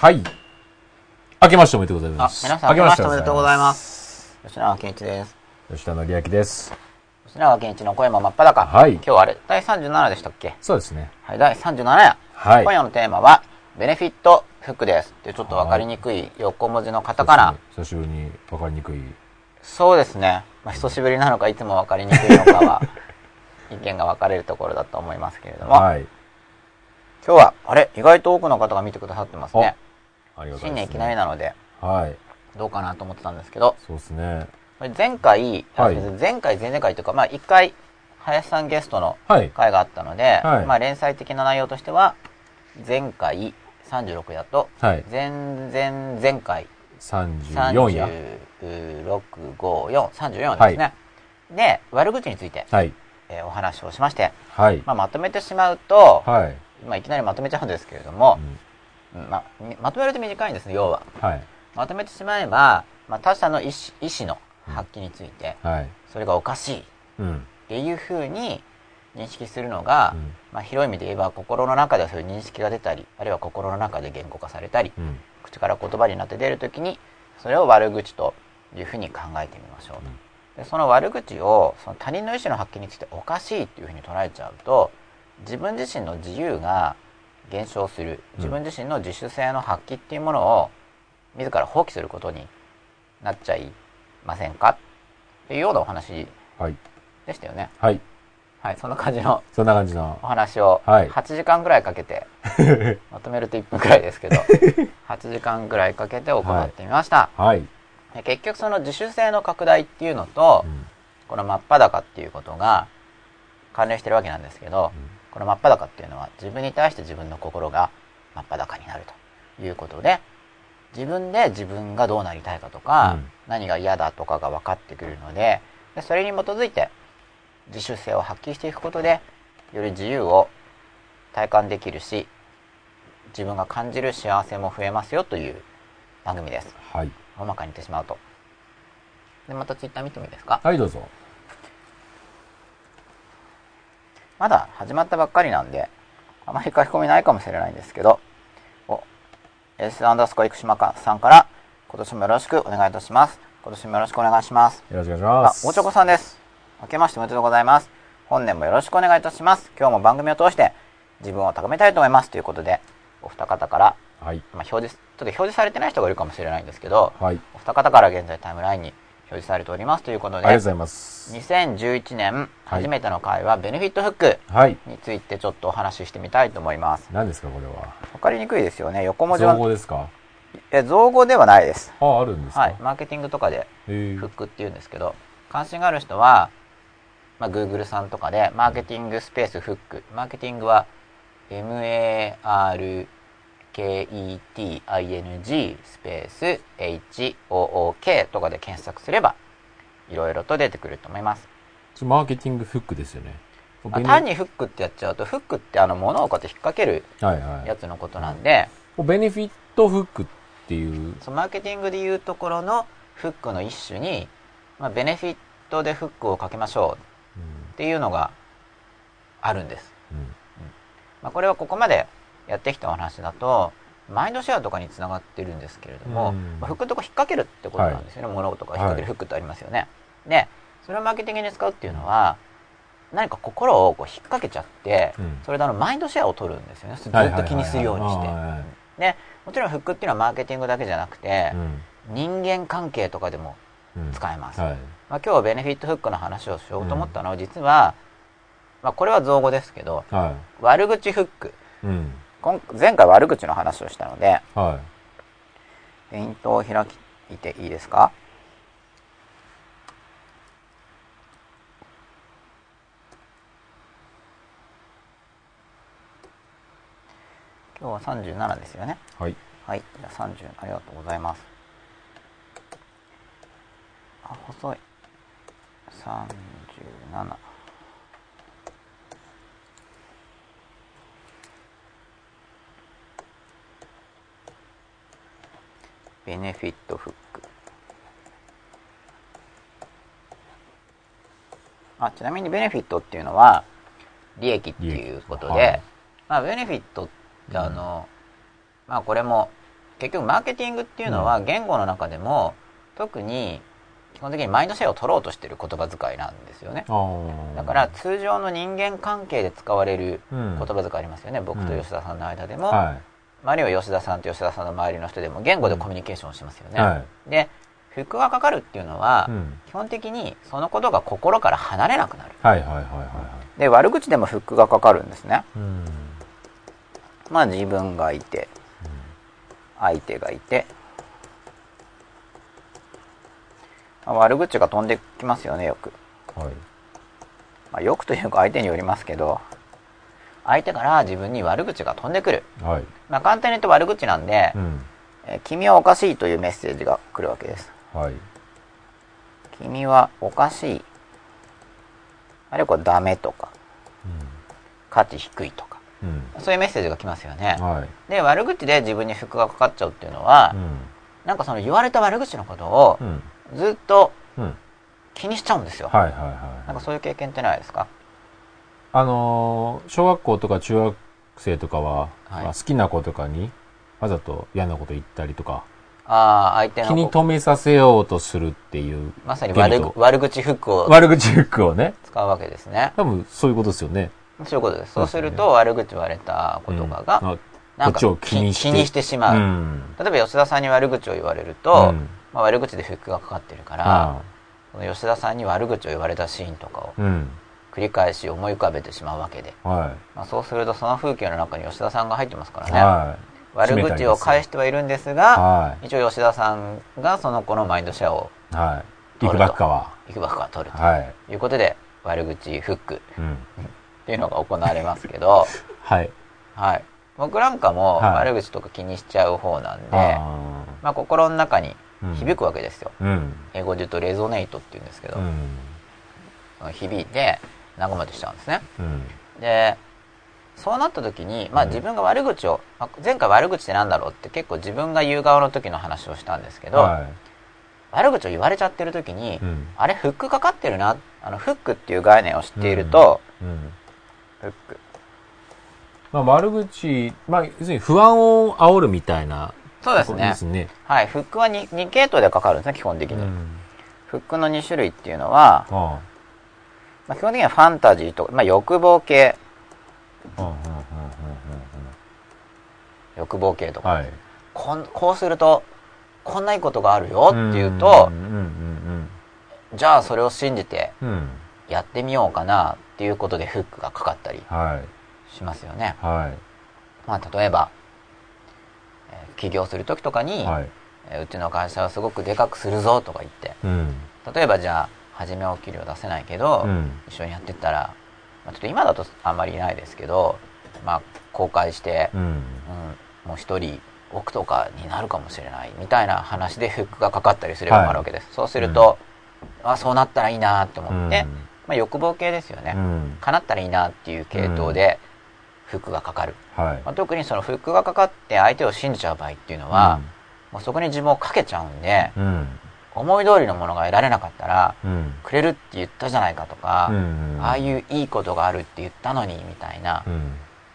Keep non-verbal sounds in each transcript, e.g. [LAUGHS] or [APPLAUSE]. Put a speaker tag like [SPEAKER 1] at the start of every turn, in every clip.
[SPEAKER 1] はい。明けましておめでとうございま
[SPEAKER 2] あ、
[SPEAKER 1] す。
[SPEAKER 2] 皆さん、明けましておめでとうございます。吉永健一です。
[SPEAKER 1] す。吉田紀明です。
[SPEAKER 2] 吉永健一の声も真っ裸。
[SPEAKER 1] はい
[SPEAKER 2] 今日はあれ、第37でしたっけ？
[SPEAKER 1] そうですね。
[SPEAKER 2] はい、第37夜。
[SPEAKER 1] はい。
[SPEAKER 2] 今夜のテーマは、ベネフィットフックです。っていうちょっとわかりにくい横文字のカタカナ。
[SPEAKER 1] 久しぶりに分かりにくい。
[SPEAKER 2] そうですね。まあ、久しぶりなのか、いつもわかりにくいのかは、意見が分かれるところだと思いますけれども、
[SPEAKER 1] はい。
[SPEAKER 2] 今日は、あれ、意外と多くの方が見てくださってますね。
[SPEAKER 1] ありがたい。
[SPEAKER 2] 新年いきなりなので、
[SPEAKER 1] はい。
[SPEAKER 2] どうかなと思ってたんですけど、
[SPEAKER 1] そうですね。
[SPEAKER 2] 前回、あ
[SPEAKER 1] はい
[SPEAKER 2] 前回、前々回というか、まあ一回、林さんゲストの
[SPEAKER 1] はい。
[SPEAKER 2] 回があったので、
[SPEAKER 1] はい
[SPEAKER 2] まあ連載的な内容としては、前回36夜と、
[SPEAKER 1] はい。
[SPEAKER 2] 前々前回
[SPEAKER 1] 34夜。
[SPEAKER 2] 36、5、4、34ですね。で、悪口について、
[SPEAKER 1] はい。
[SPEAKER 2] えーお話をしまして、
[SPEAKER 1] はい。
[SPEAKER 2] まあ、まとめてしまうと、
[SPEAKER 1] はい。
[SPEAKER 2] まあ、いきなりまとめちゃうんですけれども
[SPEAKER 1] う、ん
[SPEAKER 2] うんまみまとめると短いんですね、要は。
[SPEAKER 1] はい。
[SPEAKER 2] まとめてしまえば、まあ、他者の意思意思の発揮について、
[SPEAKER 1] はい。
[SPEAKER 2] それがおかしいっ
[SPEAKER 1] うん。
[SPEAKER 2] ていうふうに認識するのが、
[SPEAKER 1] うん
[SPEAKER 2] まあ、広い意味で言えば心の中でそういう認識が出たりあるいは心の中で言語化されたり
[SPEAKER 1] うん。
[SPEAKER 2] 口から言葉になって出るときにそれを悪口というふうに考えてみましょうと、でその悪口をその他人の意思の発揮についておかしいっていうふうに捉えちゃうと自分自身の自由が減少する自分自身の自主性の発揮っていうものを自ら放棄することになっちゃいませんか？っていうようなお話
[SPEAKER 1] はい。
[SPEAKER 2] でしたよね。
[SPEAKER 1] はい。
[SPEAKER 2] はい、そんな感じの
[SPEAKER 1] そんな感じの
[SPEAKER 2] お。話を
[SPEAKER 1] はい
[SPEAKER 2] 8時間ぐらいかけて、[LAUGHS] まとめると1分くらいですけど [LAUGHS] 8時間ぐらいかけて行ってみました、
[SPEAKER 1] はい。
[SPEAKER 2] で結局その自主性の拡大っていうのと、
[SPEAKER 1] うん
[SPEAKER 2] この真っ裸っていうことが関連してるわけなんですけど、この真っ裸っていうのは自分に対して自分の心が真っ裸になるということで自分で自分がどうなりたいかとか、
[SPEAKER 1] うん。
[SPEAKER 2] 何が嫌だとかが分かってくるのででそれに基づいて自主性を発揮していくことでより自由を体感できるし自分が感じる幸せも増えますよという番組です。
[SPEAKER 1] はい。
[SPEAKER 2] 大まかに言ってしまうと。でまたツイッター見てもいいですか？
[SPEAKER 1] はい、どうぞ。
[SPEAKER 2] まだ始まったばっかりなんであまり書き込みないかもしれないんですけどお S アンダースコア生島さんから今年もよろしくお願いいたします今年もよろしくお願いします
[SPEAKER 1] よろしくお願いし
[SPEAKER 2] あ
[SPEAKER 1] ま、す。
[SPEAKER 2] おちょこさんです。明けましておめでとうございます。本年もよろしくお願いいたします。今日も番組を通して自分を高めたいと思います。ということで、お二方から、
[SPEAKER 1] はい。
[SPEAKER 2] まあ、表示、ちょっと表示されてない人がいるかもしれないんですけど、
[SPEAKER 1] はい。
[SPEAKER 2] お二方から現在タイムラインに表示されておりますということで、
[SPEAKER 1] ありがとうございます。
[SPEAKER 2] 2011年初めての回はベネフィットフック
[SPEAKER 1] はい。
[SPEAKER 2] についてちょっとお話ししてみたいと思います。
[SPEAKER 1] 何ですか、これは？
[SPEAKER 2] わかりにくいですよね。横文字
[SPEAKER 1] 造
[SPEAKER 2] は、
[SPEAKER 1] 語ですか？
[SPEAKER 2] え、造語ではないです。
[SPEAKER 1] あ、あるんですか？
[SPEAKER 2] はい。マーケティングとかでフックっていうんですけど関心がある人は、まあ、Google さんとかでマーケティングスペースフックマーケティングは MARKETING スペース HOOK とかで検索すればいろいろと出てくると思います、
[SPEAKER 1] マーケティングフックですよね。
[SPEAKER 2] まあ、単にフックってやっちゃうとフックってあの物をこうやって引っ掛ける
[SPEAKER 1] はいはい。
[SPEAKER 2] やつのことなんで、
[SPEAKER 1] ベネフィットフックっていう。
[SPEAKER 2] そのマーケティングでいうところのフックの一種に、まあ、ベネフィットでフックをかけましょうっていうのがあるんです。
[SPEAKER 1] うん。
[SPEAKER 2] まあ、これはここまでやってきたお話だと、マインドシェアとかにつながってるんですけれども、
[SPEAKER 1] うん
[SPEAKER 2] まあ、フックのとこ引っ掛けるってことなんですよね。物事が引っ掛けるフックってありますよね。で、それをマーケティングに使うっていうのは、何か心をこう引っ掛けちゃって、
[SPEAKER 1] うん
[SPEAKER 2] それであのマインドシェアを取るんですよね。ずっ
[SPEAKER 1] はいはいはいはい
[SPEAKER 2] と気にするようにして
[SPEAKER 1] はいはいはい。
[SPEAKER 2] で、もちろんフックっていうのはマーケティングだけじゃなくて、
[SPEAKER 1] うん
[SPEAKER 2] 人間関係とかでも
[SPEAKER 1] うん
[SPEAKER 2] 使えます。
[SPEAKER 1] はい。
[SPEAKER 2] まあ、今日ベネフィットフックの話をしようと思ったのは、実は、まあ、これは造語ですけど、
[SPEAKER 1] は
[SPEAKER 2] 悪口フック。前回悪口の話をしたので、
[SPEAKER 1] は
[SPEAKER 2] ペイントを開いていいですか？今日は37ですよね。
[SPEAKER 1] い。はい。
[SPEAKER 2] はい。じゃあ30、ありがとうございます。あ、細い。37。ベネフィットフック。あ、ちなみにベネフィットっていうのは、利益っていうことで、
[SPEAKER 1] はい。
[SPEAKER 2] まあ、ベネフィットってあの、まあ、これも、結局マーケティングっていうのは言語の中でも特に基本的にマインドシェアを取ろうとしている言葉遣いなんですよね。だから通常の人間関係で使われる
[SPEAKER 1] うん。
[SPEAKER 2] 言葉遣いありますよね、僕と吉田さんの間でも、
[SPEAKER 1] は
[SPEAKER 2] あるいは吉田さんと吉田さんの周りの人でも言語でコミュニケーションをしますよ
[SPEAKER 1] い。
[SPEAKER 2] ね、
[SPEAKER 1] は
[SPEAKER 2] でフックがかかるっていうのは、
[SPEAKER 1] い。うん。
[SPEAKER 2] 基本的にそのことが心から離れなくなる
[SPEAKER 1] はいはいはいはいは
[SPEAKER 2] で悪口でもフックがかかるんですね
[SPEAKER 1] い。うん。
[SPEAKER 2] まあ自分がいて相手がいて、まあ悪口が飛んできますよねよく、
[SPEAKER 1] はい。
[SPEAKER 2] まあ、よくというか相手によりますけど相手から自分に悪口が飛んでくる、
[SPEAKER 1] はい。
[SPEAKER 2] まあ、簡単に言うと悪口なんで、
[SPEAKER 1] うん。
[SPEAKER 2] えー君はおかしいというメッセージが来るわけです
[SPEAKER 1] はい。
[SPEAKER 2] 君はおかしいあるいはダメとか価値低いとか
[SPEAKER 1] うん。
[SPEAKER 2] そういうメッセージが来ますよね
[SPEAKER 1] うん。はい。
[SPEAKER 2] で悪口で自分に服がかかっちゃうっていうのは、
[SPEAKER 1] うん。
[SPEAKER 2] なんかその言われた悪口のことを
[SPEAKER 1] うん。
[SPEAKER 2] ずっと
[SPEAKER 1] うん。
[SPEAKER 2] 気にしちゃうんですよ。なんかそういう経験ってないですか？
[SPEAKER 1] あのー小学校とか中学生とかは、
[SPEAKER 2] はい。
[SPEAKER 1] まあ好きな子とかにわざと嫌なこと言ったりとか、
[SPEAKER 2] ああ相手の
[SPEAKER 1] 気に留めさせようとするっていう、
[SPEAKER 2] まさに悪悪口フックを
[SPEAKER 1] 悪口フックをね、
[SPEAKER 2] 使うわけですね。
[SPEAKER 1] 多分そういうことですよね。
[SPEAKER 2] そういうことです。
[SPEAKER 1] そ
[SPEAKER 2] ううすると悪口言われた子とかが、
[SPEAKER 1] うん。あ
[SPEAKER 2] なんか
[SPEAKER 1] 気にして。
[SPEAKER 2] してしまう、
[SPEAKER 1] うん。
[SPEAKER 2] 例えば吉田さんに悪口を言われると、
[SPEAKER 1] うん。
[SPEAKER 2] まあ、悪口でフックがかかってるから、
[SPEAKER 1] あ
[SPEAKER 2] その吉田さんに悪口を言われたシーンとかを
[SPEAKER 1] あうん。
[SPEAKER 2] 繰り返し思い浮かべてしまうわけで、
[SPEAKER 1] は
[SPEAKER 2] まあ、そうするとその風景の中に吉田さんが入ってますから
[SPEAKER 1] い。
[SPEAKER 2] ね、
[SPEAKER 1] は
[SPEAKER 2] 悪口を返してはいるんです
[SPEAKER 1] い。
[SPEAKER 2] が、
[SPEAKER 1] はい。
[SPEAKER 2] 一応吉田さんがその子のマインドシェアを
[SPEAKER 1] はい。いくばっかは。
[SPEAKER 2] いくばくか取る
[SPEAKER 1] はい。
[SPEAKER 2] ということで悪口フックっ
[SPEAKER 1] うん。
[SPEAKER 2] ていうのが行われますけど、[LAUGHS]
[SPEAKER 1] はい。
[SPEAKER 2] はい、僕なんかも
[SPEAKER 1] はい
[SPEAKER 2] 悪口とか気にしちゃう方なんで、
[SPEAKER 1] あ
[SPEAKER 2] まあ、心の中に響くわけですよ、
[SPEAKER 1] うん。
[SPEAKER 2] 英語で言うとレゾネイトっていうんですけど、
[SPEAKER 1] うん。
[SPEAKER 2] 響いて和まとしちゃうんですね
[SPEAKER 1] うん。
[SPEAKER 2] でそうなった時に、まあ、
[SPEAKER 1] うん
[SPEAKER 2] 自分が悪口を、まあ前回悪口ってなんだろうって結構自分が言う側の時の話をしたんですけど、
[SPEAKER 1] は
[SPEAKER 2] 悪口を言われちゃってる時に、
[SPEAKER 1] い。うん。
[SPEAKER 2] あれフックかかってるなあのフックっていう概念を知っていると、
[SPEAKER 1] うん。
[SPEAKER 2] フック
[SPEAKER 1] まあ、悪口、まあ、要するに不安を煽るみたいな
[SPEAKER 2] そうですね。はいフックは 2, 2系統でかかるんですね基本的に、
[SPEAKER 1] うん。
[SPEAKER 2] フックの2種類っていうのは、
[SPEAKER 1] あ
[SPEAKER 2] まあ、基本的にはファンタジーとか、まあ、欲望系
[SPEAKER 1] あ。うんうんうん
[SPEAKER 2] 欲望系とか、
[SPEAKER 1] うんはい。
[SPEAKER 2] こんこうするとこんないいことがあるよっていうと
[SPEAKER 1] うんうん
[SPEAKER 2] じゃあそれを信じて。やってみようかなっていうことでフックがかかったり
[SPEAKER 1] はい。
[SPEAKER 2] しますよね、
[SPEAKER 1] はい。
[SPEAKER 2] まあ、例えば、えー起業する時とかに、
[SPEAKER 1] はい。
[SPEAKER 2] えーうちの会社はすごくでかくするぞとか言って
[SPEAKER 1] うん。
[SPEAKER 2] 例えばじゃあ初めはお給料出せないけど、
[SPEAKER 1] うん。
[SPEAKER 2] 一緒にやってったら、まあ、ちょっと今だとあんまりいないですけど、まあ、公開して、
[SPEAKER 1] うん。
[SPEAKER 2] うん、もう一人億とかになるかもしれないみたいな話でフックがかかったりすれば
[SPEAKER 1] はい
[SPEAKER 2] あるわけです、そうすると、あそうなったらいいなって思って、
[SPEAKER 1] うん
[SPEAKER 2] まあ、欲望系ですよね、
[SPEAKER 1] うん。
[SPEAKER 2] 叶ったらいいなっていう系統でフックがかかる、
[SPEAKER 1] はい。
[SPEAKER 2] まあ、特にそのフックがかかって相手を信じちゃう場合っていうのは、もうそこに自分をかけちゃうんで、
[SPEAKER 1] うん。うん。
[SPEAKER 2] 思い通りのものが得られなかったら
[SPEAKER 1] うん。
[SPEAKER 2] くれるって言ったじゃないかとか、
[SPEAKER 1] うん。
[SPEAKER 2] ああいういいことがあるって言ったのにみたいな
[SPEAKER 1] うん。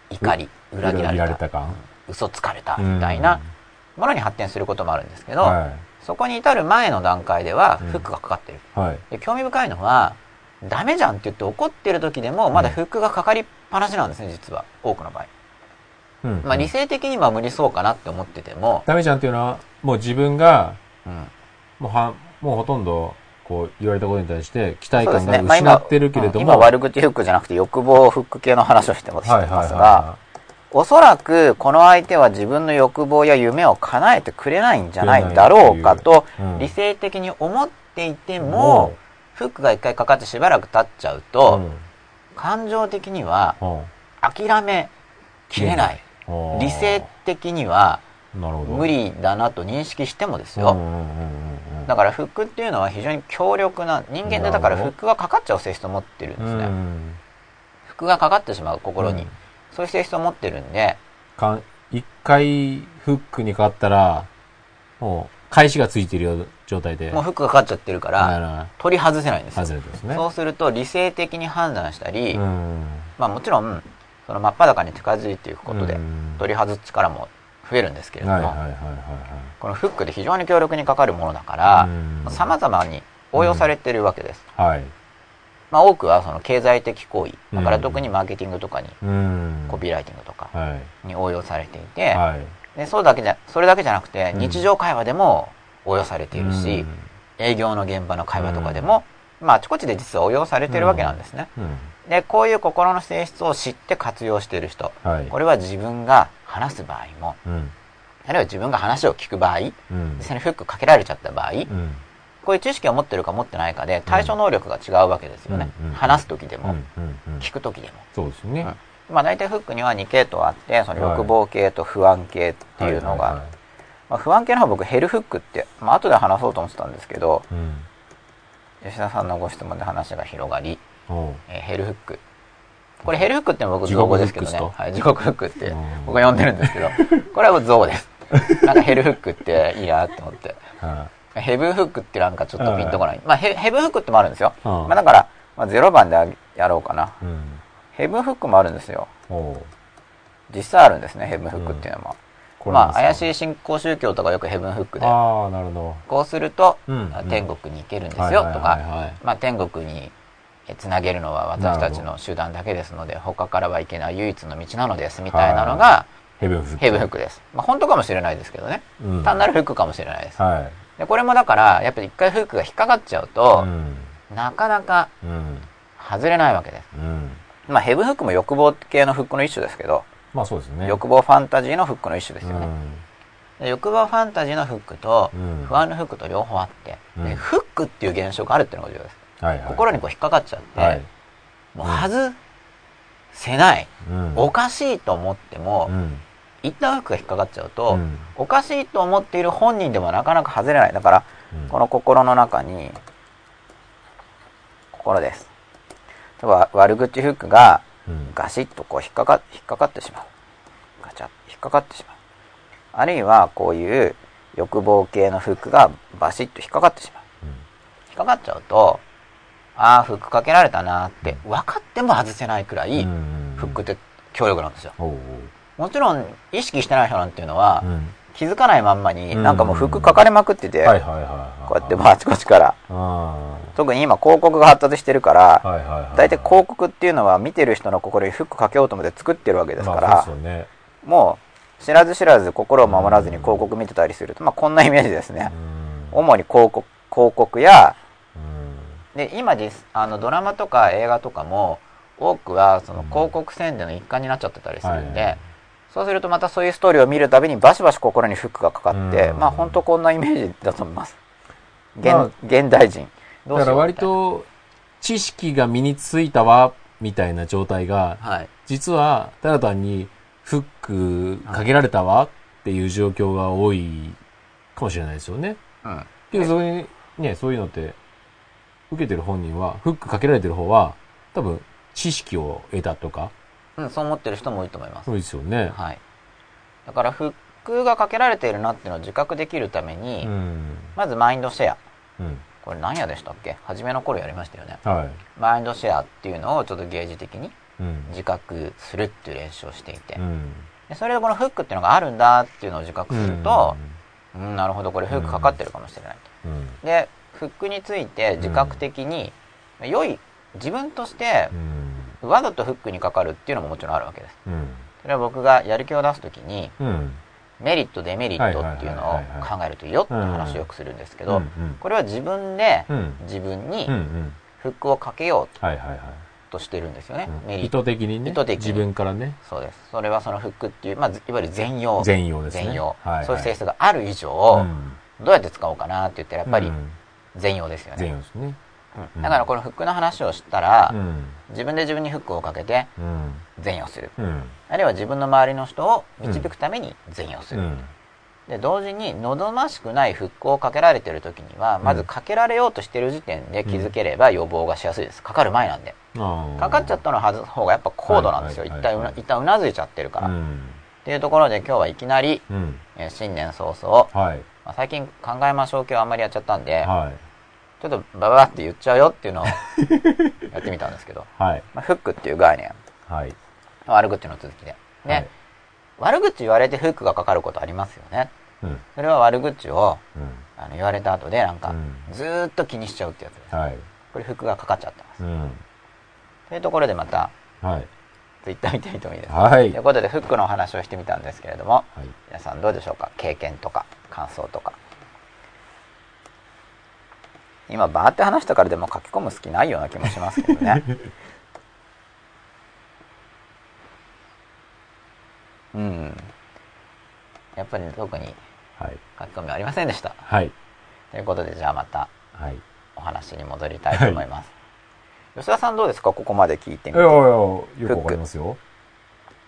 [SPEAKER 2] 怒り裏切られた
[SPEAKER 1] た感。
[SPEAKER 2] 嘘つかれた？みたいなものに発展することもあるんですけど、
[SPEAKER 1] は
[SPEAKER 2] そこに至る前の段階では
[SPEAKER 1] うん
[SPEAKER 2] フックがかかってる、
[SPEAKER 1] い。はい。
[SPEAKER 2] で興味深いのはダメじゃんって言って怒ってる時でもまだフックがかかりっぱなしなんですね実は多くの場合、
[SPEAKER 1] うん
[SPEAKER 2] まあ、理性的には無理そうかなって思ってても、
[SPEAKER 1] ダメじゃんっていうのは、もう自分が、
[SPEAKER 2] うん、
[SPEAKER 1] もうは、もうほとんど、こう、言われたことに対して、期待感が
[SPEAKER 2] ね、まあ、今
[SPEAKER 1] 失ってるけれども。
[SPEAKER 2] うん今悪口フックじゃなくて欲望フック系の話をしてます
[SPEAKER 1] はいはい
[SPEAKER 2] ますが、
[SPEAKER 1] は
[SPEAKER 2] おそらくこの相手は自分の欲望や夢を叶えてくれないんじゃないだろうかと理性的に思っていても
[SPEAKER 1] も、
[SPEAKER 2] フックが一回かかってしばらく経っちゃう
[SPEAKER 1] う
[SPEAKER 2] と、
[SPEAKER 1] ん。
[SPEAKER 2] 感情的には
[SPEAKER 1] うん。
[SPEAKER 2] 諦めきれない。
[SPEAKER 1] うん。
[SPEAKER 2] 理性的には。無理だなと認識してもですよ。だからフックっていうのは非常に強力な、人間でだからフックがかかっちゃう性質を持ってるんですね。
[SPEAKER 1] うん
[SPEAKER 2] フックがかかってしまう心に
[SPEAKER 1] うん。
[SPEAKER 2] そういう性質を持ってるんで、
[SPEAKER 1] 一回フックにかかったら、もう、返しがついてるよ状態で。
[SPEAKER 2] もうフックがかかっちゃってるか
[SPEAKER 1] らら、
[SPEAKER 2] 取り外せないんですよ。
[SPEAKER 1] ね。
[SPEAKER 2] そうすると理性的に判断したり、
[SPEAKER 1] うん。
[SPEAKER 2] まあもちろん、その真っ裸に近づいていくことで
[SPEAKER 1] うん
[SPEAKER 2] 取り外す力も増えるんですけれども、このフックで非常に強力にかかるものだから
[SPEAKER 1] うん
[SPEAKER 2] さまざまに応用されているわけです、
[SPEAKER 1] はい。はい。
[SPEAKER 2] まあ、多くはその経済的行為だから
[SPEAKER 1] うん
[SPEAKER 2] 特にマーケティングとかに
[SPEAKER 1] うん。
[SPEAKER 2] コピーライティングとか
[SPEAKER 1] はい。
[SPEAKER 2] に応用されていて、
[SPEAKER 1] はい。
[SPEAKER 2] でそうだけじゃそれだけじゃなくて
[SPEAKER 1] うん
[SPEAKER 2] 日常会話でも応用されているし、
[SPEAKER 1] うん
[SPEAKER 2] 営業の現場の会話とかでも、まあ、あちこちで実は応用されているわけなんですね、
[SPEAKER 1] うん。
[SPEAKER 2] でこういう心の性質を知って活用している人
[SPEAKER 1] はい。
[SPEAKER 2] これは自分が話す場合も
[SPEAKER 1] うん。
[SPEAKER 2] あるいは自分が話を聞く場合
[SPEAKER 1] うん
[SPEAKER 2] 実際にフックかけられちゃった場合、
[SPEAKER 1] うん。
[SPEAKER 2] こういう知識を持ってるか持ってないかで対処能力が違うわけですよね、
[SPEAKER 1] うんうん
[SPEAKER 2] 話す時でも、
[SPEAKER 1] うん。うん。うん。
[SPEAKER 2] 聞く時でも、
[SPEAKER 1] そうですね。
[SPEAKER 2] まあ、大体フックには2系統あってその欲望系と不安系っていうのが、
[SPEAKER 1] はいはいはい
[SPEAKER 2] まあ、不安系の方は僕ヘルフックって、まあ後で話そうと思ってたんですけど
[SPEAKER 1] うん。
[SPEAKER 2] 吉田さんのご質問で話が広がり、えーヘルフックこれヘルフックってのは僕造語ですけどねはい、地獄フックって
[SPEAKER 1] うん
[SPEAKER 2] 僕は呼んでるんですけどこれは造語です [LAUGHS] なんかヘルフックっていいなって思って
[SPEAKER 1] は
[SPEAKER 2] ヘブンフックってなんかちょっとピンとこない。まあヘヘブンフックってもあるんですよ。
[SPEAKER 1] うん
[SPEAKER 2] まあだから、まあ、0番でやろうかな。
[SPEAKER 1] い。うん。
[SPEAKER 2] ヘブンフックもあるんですよ。実際あるんですね、ヘブンフックっていうのは。
[SPEAKER 1] これ
[SPEAKER 2] まあ怪
[SPEAKER 1] い。
[SPEAKER 2] しい新興宗教とかよくヘブンフックで、
[SPEAKER 1] ああ、なるほど。
[SPEAKER 2] こうすると、
[SPEAKER 1] うん
[SPEAKER 2] あ天国に行けるんですよとか、まあ天国にえつなげるのは私たちの手段だけですので、他からはいけない唯一の道なのですみたいなのが
[SPEAKER 1] ヘブンフック。
[SPEAKER 2] です。まあ本当かもしれないですけどね。
[SPEAKER 1] うん
[SPEAKER 2] 単なるフックかもしれないです。
[SPEAKER 1] はい。
[SPEAKER 2] でこれもだから、やっぱり一回フックが引っかかっちゃうと
[SPEAKER 1] う、ん。
[SPEAKER 2] なかなか
[SPEAKER 1] うん。
[SPEAKER 2] 外れないわけです。
[SPEAKER 1] うん。
[SPEAKER 2] まあヘブンフックも欲望系のフックの一種ですけど、
[SPEAKER 1] まあそうですね。
[SPEAKER 2] 欲望ファンタジーのフックの一種ですよね。欲望ファンタジーのフックと
[SPEAKER 1] うん
[SPEAKER 2] 不安のフックと両方あって、フックっていう現象があるっていうのが重要です。
[SPEAKER 1] はいはい。
[SPEAKER 2] 心にこう引っかかっちゃって、
[SPEAKER 1] はい。
[SPEAKER 2] もう外せない、
[SPEAKER 1] うん。
[SPEAKER 2] おかしいと思っても、
[SPEAKER 1] うん。
[SPEAKER 2] 一旦フックが引っかかっちゃうと、
[SPEAKER 1] うん
[SPEAKER 2] おかしいと思っている本人でもなかなか外れない。だから、
[SPEAKER 1] うん
[SPEAKER 2] この心の中に、心です。例えば悪口フックが
[SPEAKER 1] うん。
[SPEAKER 2] ガシッとこう引っかか引っかかってしまう。ガチャッ引っかかってしまう。あるいはこういう欲望系のフックがバシッと引っかかってしまう。引っかかっちゃうと、ああ、フックかけられたなって分かっても外せないくらい、
[SPEAKER 1] うん
[SPEAKER 2] フックって強力なんですよ。もちろん意識してない人なんていうのは、
[SPEAKER 1] うん。
[SPEAKER 2] 気づかないまんまに
[SPEAKER 1] うん
[SPEAKER 2] なんかもうフックかかれまくってて。こうやってまああちこちから、
[SPEAKER 1] あ
[SPEAKER 2] 特に今広告が発達してるから。大体広告っていうのは見てる人の心にフックかけようと思って作ってるわけですから。もう知らず知らず心を守らずに広告見てたりすると、まあこんなイメージですね。
[SPEAKER 1] うん。
[SPEAKER 2] 主に広告広告や、
[SPEAKER 1] うん。
[SPEAKER 2] で今実あのドラマとか映画とかも多くはその広告宣伝の一環になっちゃってたりするんで、
[SPEAKER 1] はいはい
[SPEAKER 2] そうするとまたそういうストーリーを見るたびにバシバシ心にフックがかかって、
[SPEAKER 1] うん
[SPEAKER 2] まあ本当こんなイメージだと思います。現,、
[SPEAKER 1] まあ
[SPEAKER 2] 現代人。
[SPEAKER 1] だから割と、知識が身についたわ、みたいな状態が、
[SPEAKER 2] はい。
[SPEAKER 1] 実は、ただ単に、フックかけられたわっていう状況が多いかもしれないですよね。
[SPEAKER 2] うん。
[SPEAKER 1] けど、それに、ね、そういうのって、受けてる本人は、フックかけられてる方は、多分、知識を得たとか、
[SPEAKER 2] うん、そう思ってる人も多いと思います。
[SPEAKER 1] そうですよね。
[SPEAKER 2] はい。だからフックがかけられているなっていうのを自覚できるために、
[SPEAKER 1] うん。
[SPEAKER 2] まずマインドシェア。
[SPEAKER 1] うん。
[SPEAKER 2] これ何やでしたっけ？初めの頃やりましたよね。
[SPEAKER 1] はい。
[SPEAKER 2] マインドシェアっていうのをちょっとゲージ的に
[SPEAKER 1] うん。
[SPEAKER 2] 自覚するっていう練習をしていて、
[SPEAKER 1] うん。
[SPEAKER 2] でそれでこのフックっていうのがあるんだっていうのを自覚すると、うん、なるほどこれフックかかってるかもしれないと。
[SPEAKER 1] うん。
[SPEAKER 2] でフックについて自覚的に、良い自分として
[SPEAKER 1] うん。
[SPEAKER 2] わざとフックにかかるっていうのももちろんあるわけです。
[SPEAKER 1] うん。
[SPEAKER 2] それは僕がやる気を出す時に
[SPEAKER 1] うん。
[SPEAKER 2] メリットデメリットっていうのを考えるといいよって話をよくするんですけど、
[SPEAKER 1] うんうん
[SPEAKER 2] これは自分で
[SPEAKER 1] うん。
[SPEAKER 2] 自分に
[SPEAKER 1] うん。うん。
[SPEAKER 2] フックをかけよう
[SPEAKER 1] はいはいはい。
[SPEAKER 2] としてるんですよね、
[SPEAKER 1] うん意
[SPEAKER 2] メリット
[SPEAKER 1] 図的にね。
[SPEAKER 2] 意図的に
[SPEAKER 1] 自分からね。
[SPEAKER 2] そうですそれはそのフックっていう、まあ、いわゆる全容
[SPEAKER 1] 全容ですね。
[SPEAKER 2] 全容、
[SPEAKER 1] はいはい
[SPEAKER 2] そういう性質がある以上、
[SPEAKER 1] うん
[SPEAKER 2] どうやって使おうかなって言ったらやっぱり
[SPEAKER 1] うん
[SPEAKER 2] 全容ですよね、
[SPEAKER 1] 全容ですね。
[SPEAKER 2] うんだからこのフックの話をしたら、
[SPEAKER 1] うん。
[SPEAKER 2] 自分で自分にフックをかけて
[SPEAKER 1] うん。
[SPEAKER 2] 全容する
[SPEAKER 1] うん。
[SPEAKER 2] あるいは自分の周りの人を導くために全容する、
[SPEAKER 1] うん。
[SPEAKER 2] で同時に望ましくないフックをかけられてる時にはまずかけられようとしてる時点で気づければ予防がしやすいですかかる前なんでかかっちゃったのはず方がやっぱ高度なんですよ、
[SPEAKER 1] はいはい
[SPEAKER 2] 一旦うな
[SPEAKER 1] はい
[SPEAKER 2] 一旦うなずいちゃってるから、っ
[SPEAKER 1] うん。
[SPEAKER 2] ていうところで今日はいきなり、
[SPEAKER 1] うん。
[SPEAKER 2] えー新年早々、
[SPEAKER 1] はい。
[SPEAKER 2] まあ、最近考えましょう系をあんまりやっちゃったんで、
[SPEAKER 1] はい。
[SPEAKER 2] ちょっとバババって言っちゃうよっていうのを [LAUGHS] やってみたんですけど、
[SPEAKER 1] はい。
[SPEAKER 2] まあ、フックっていう概念
[SPEAKER 1] はい。
[SPEAKER 2] 悪口の続きで、ね
[SPEAKER 1] はい
[SPEAKER 2] 悪口言われてフックがかかることありますよね。
[SPEAKER 1] うん。
[SPEAKER 2] それは悪口を
[SPEAKER 1] うん。
[SPEAKER 2] あの言われた後でなんか
[SPEAKER 1] うん
[SPEAKER 2] ずーっと気にしちゃうってやつです。
[SPEAKER 1] はい。
[SPEAKER 2] これフックがかかっちゃってます。
[SPEAKER 1] うん。
[SPEAKER 2] というところでまた
[SPEAKER 1] はい。
[SPEAKER 2] ツイッター見てみてもいいですか、
[SPEAKER 1] はい
[SPEAKER 2] ということでフックのお話をしてみたんですけれども
[SPEAKER 1] はい。
[SPEAKER 2] 皆さんどうでしょうか？経験とか感想とか今バーって話したからでも書き込む好きないような気もしますけどね [LAUGHS] うんやっぱり特に
[SPEAKER 1] はい。
[SPEAKER 2] 書き込みはありませんでした
[SPEAKER 1] はい。
[SPEAKER 2] ということでじゃあまた
[SPEAKER 1] はい。
[SPEAKER 2] お話に戻りたいと思います、吉田さんどうですか？ここまで聞いてみて
[SPEAKER 1] いやいや、よくわかりますよ。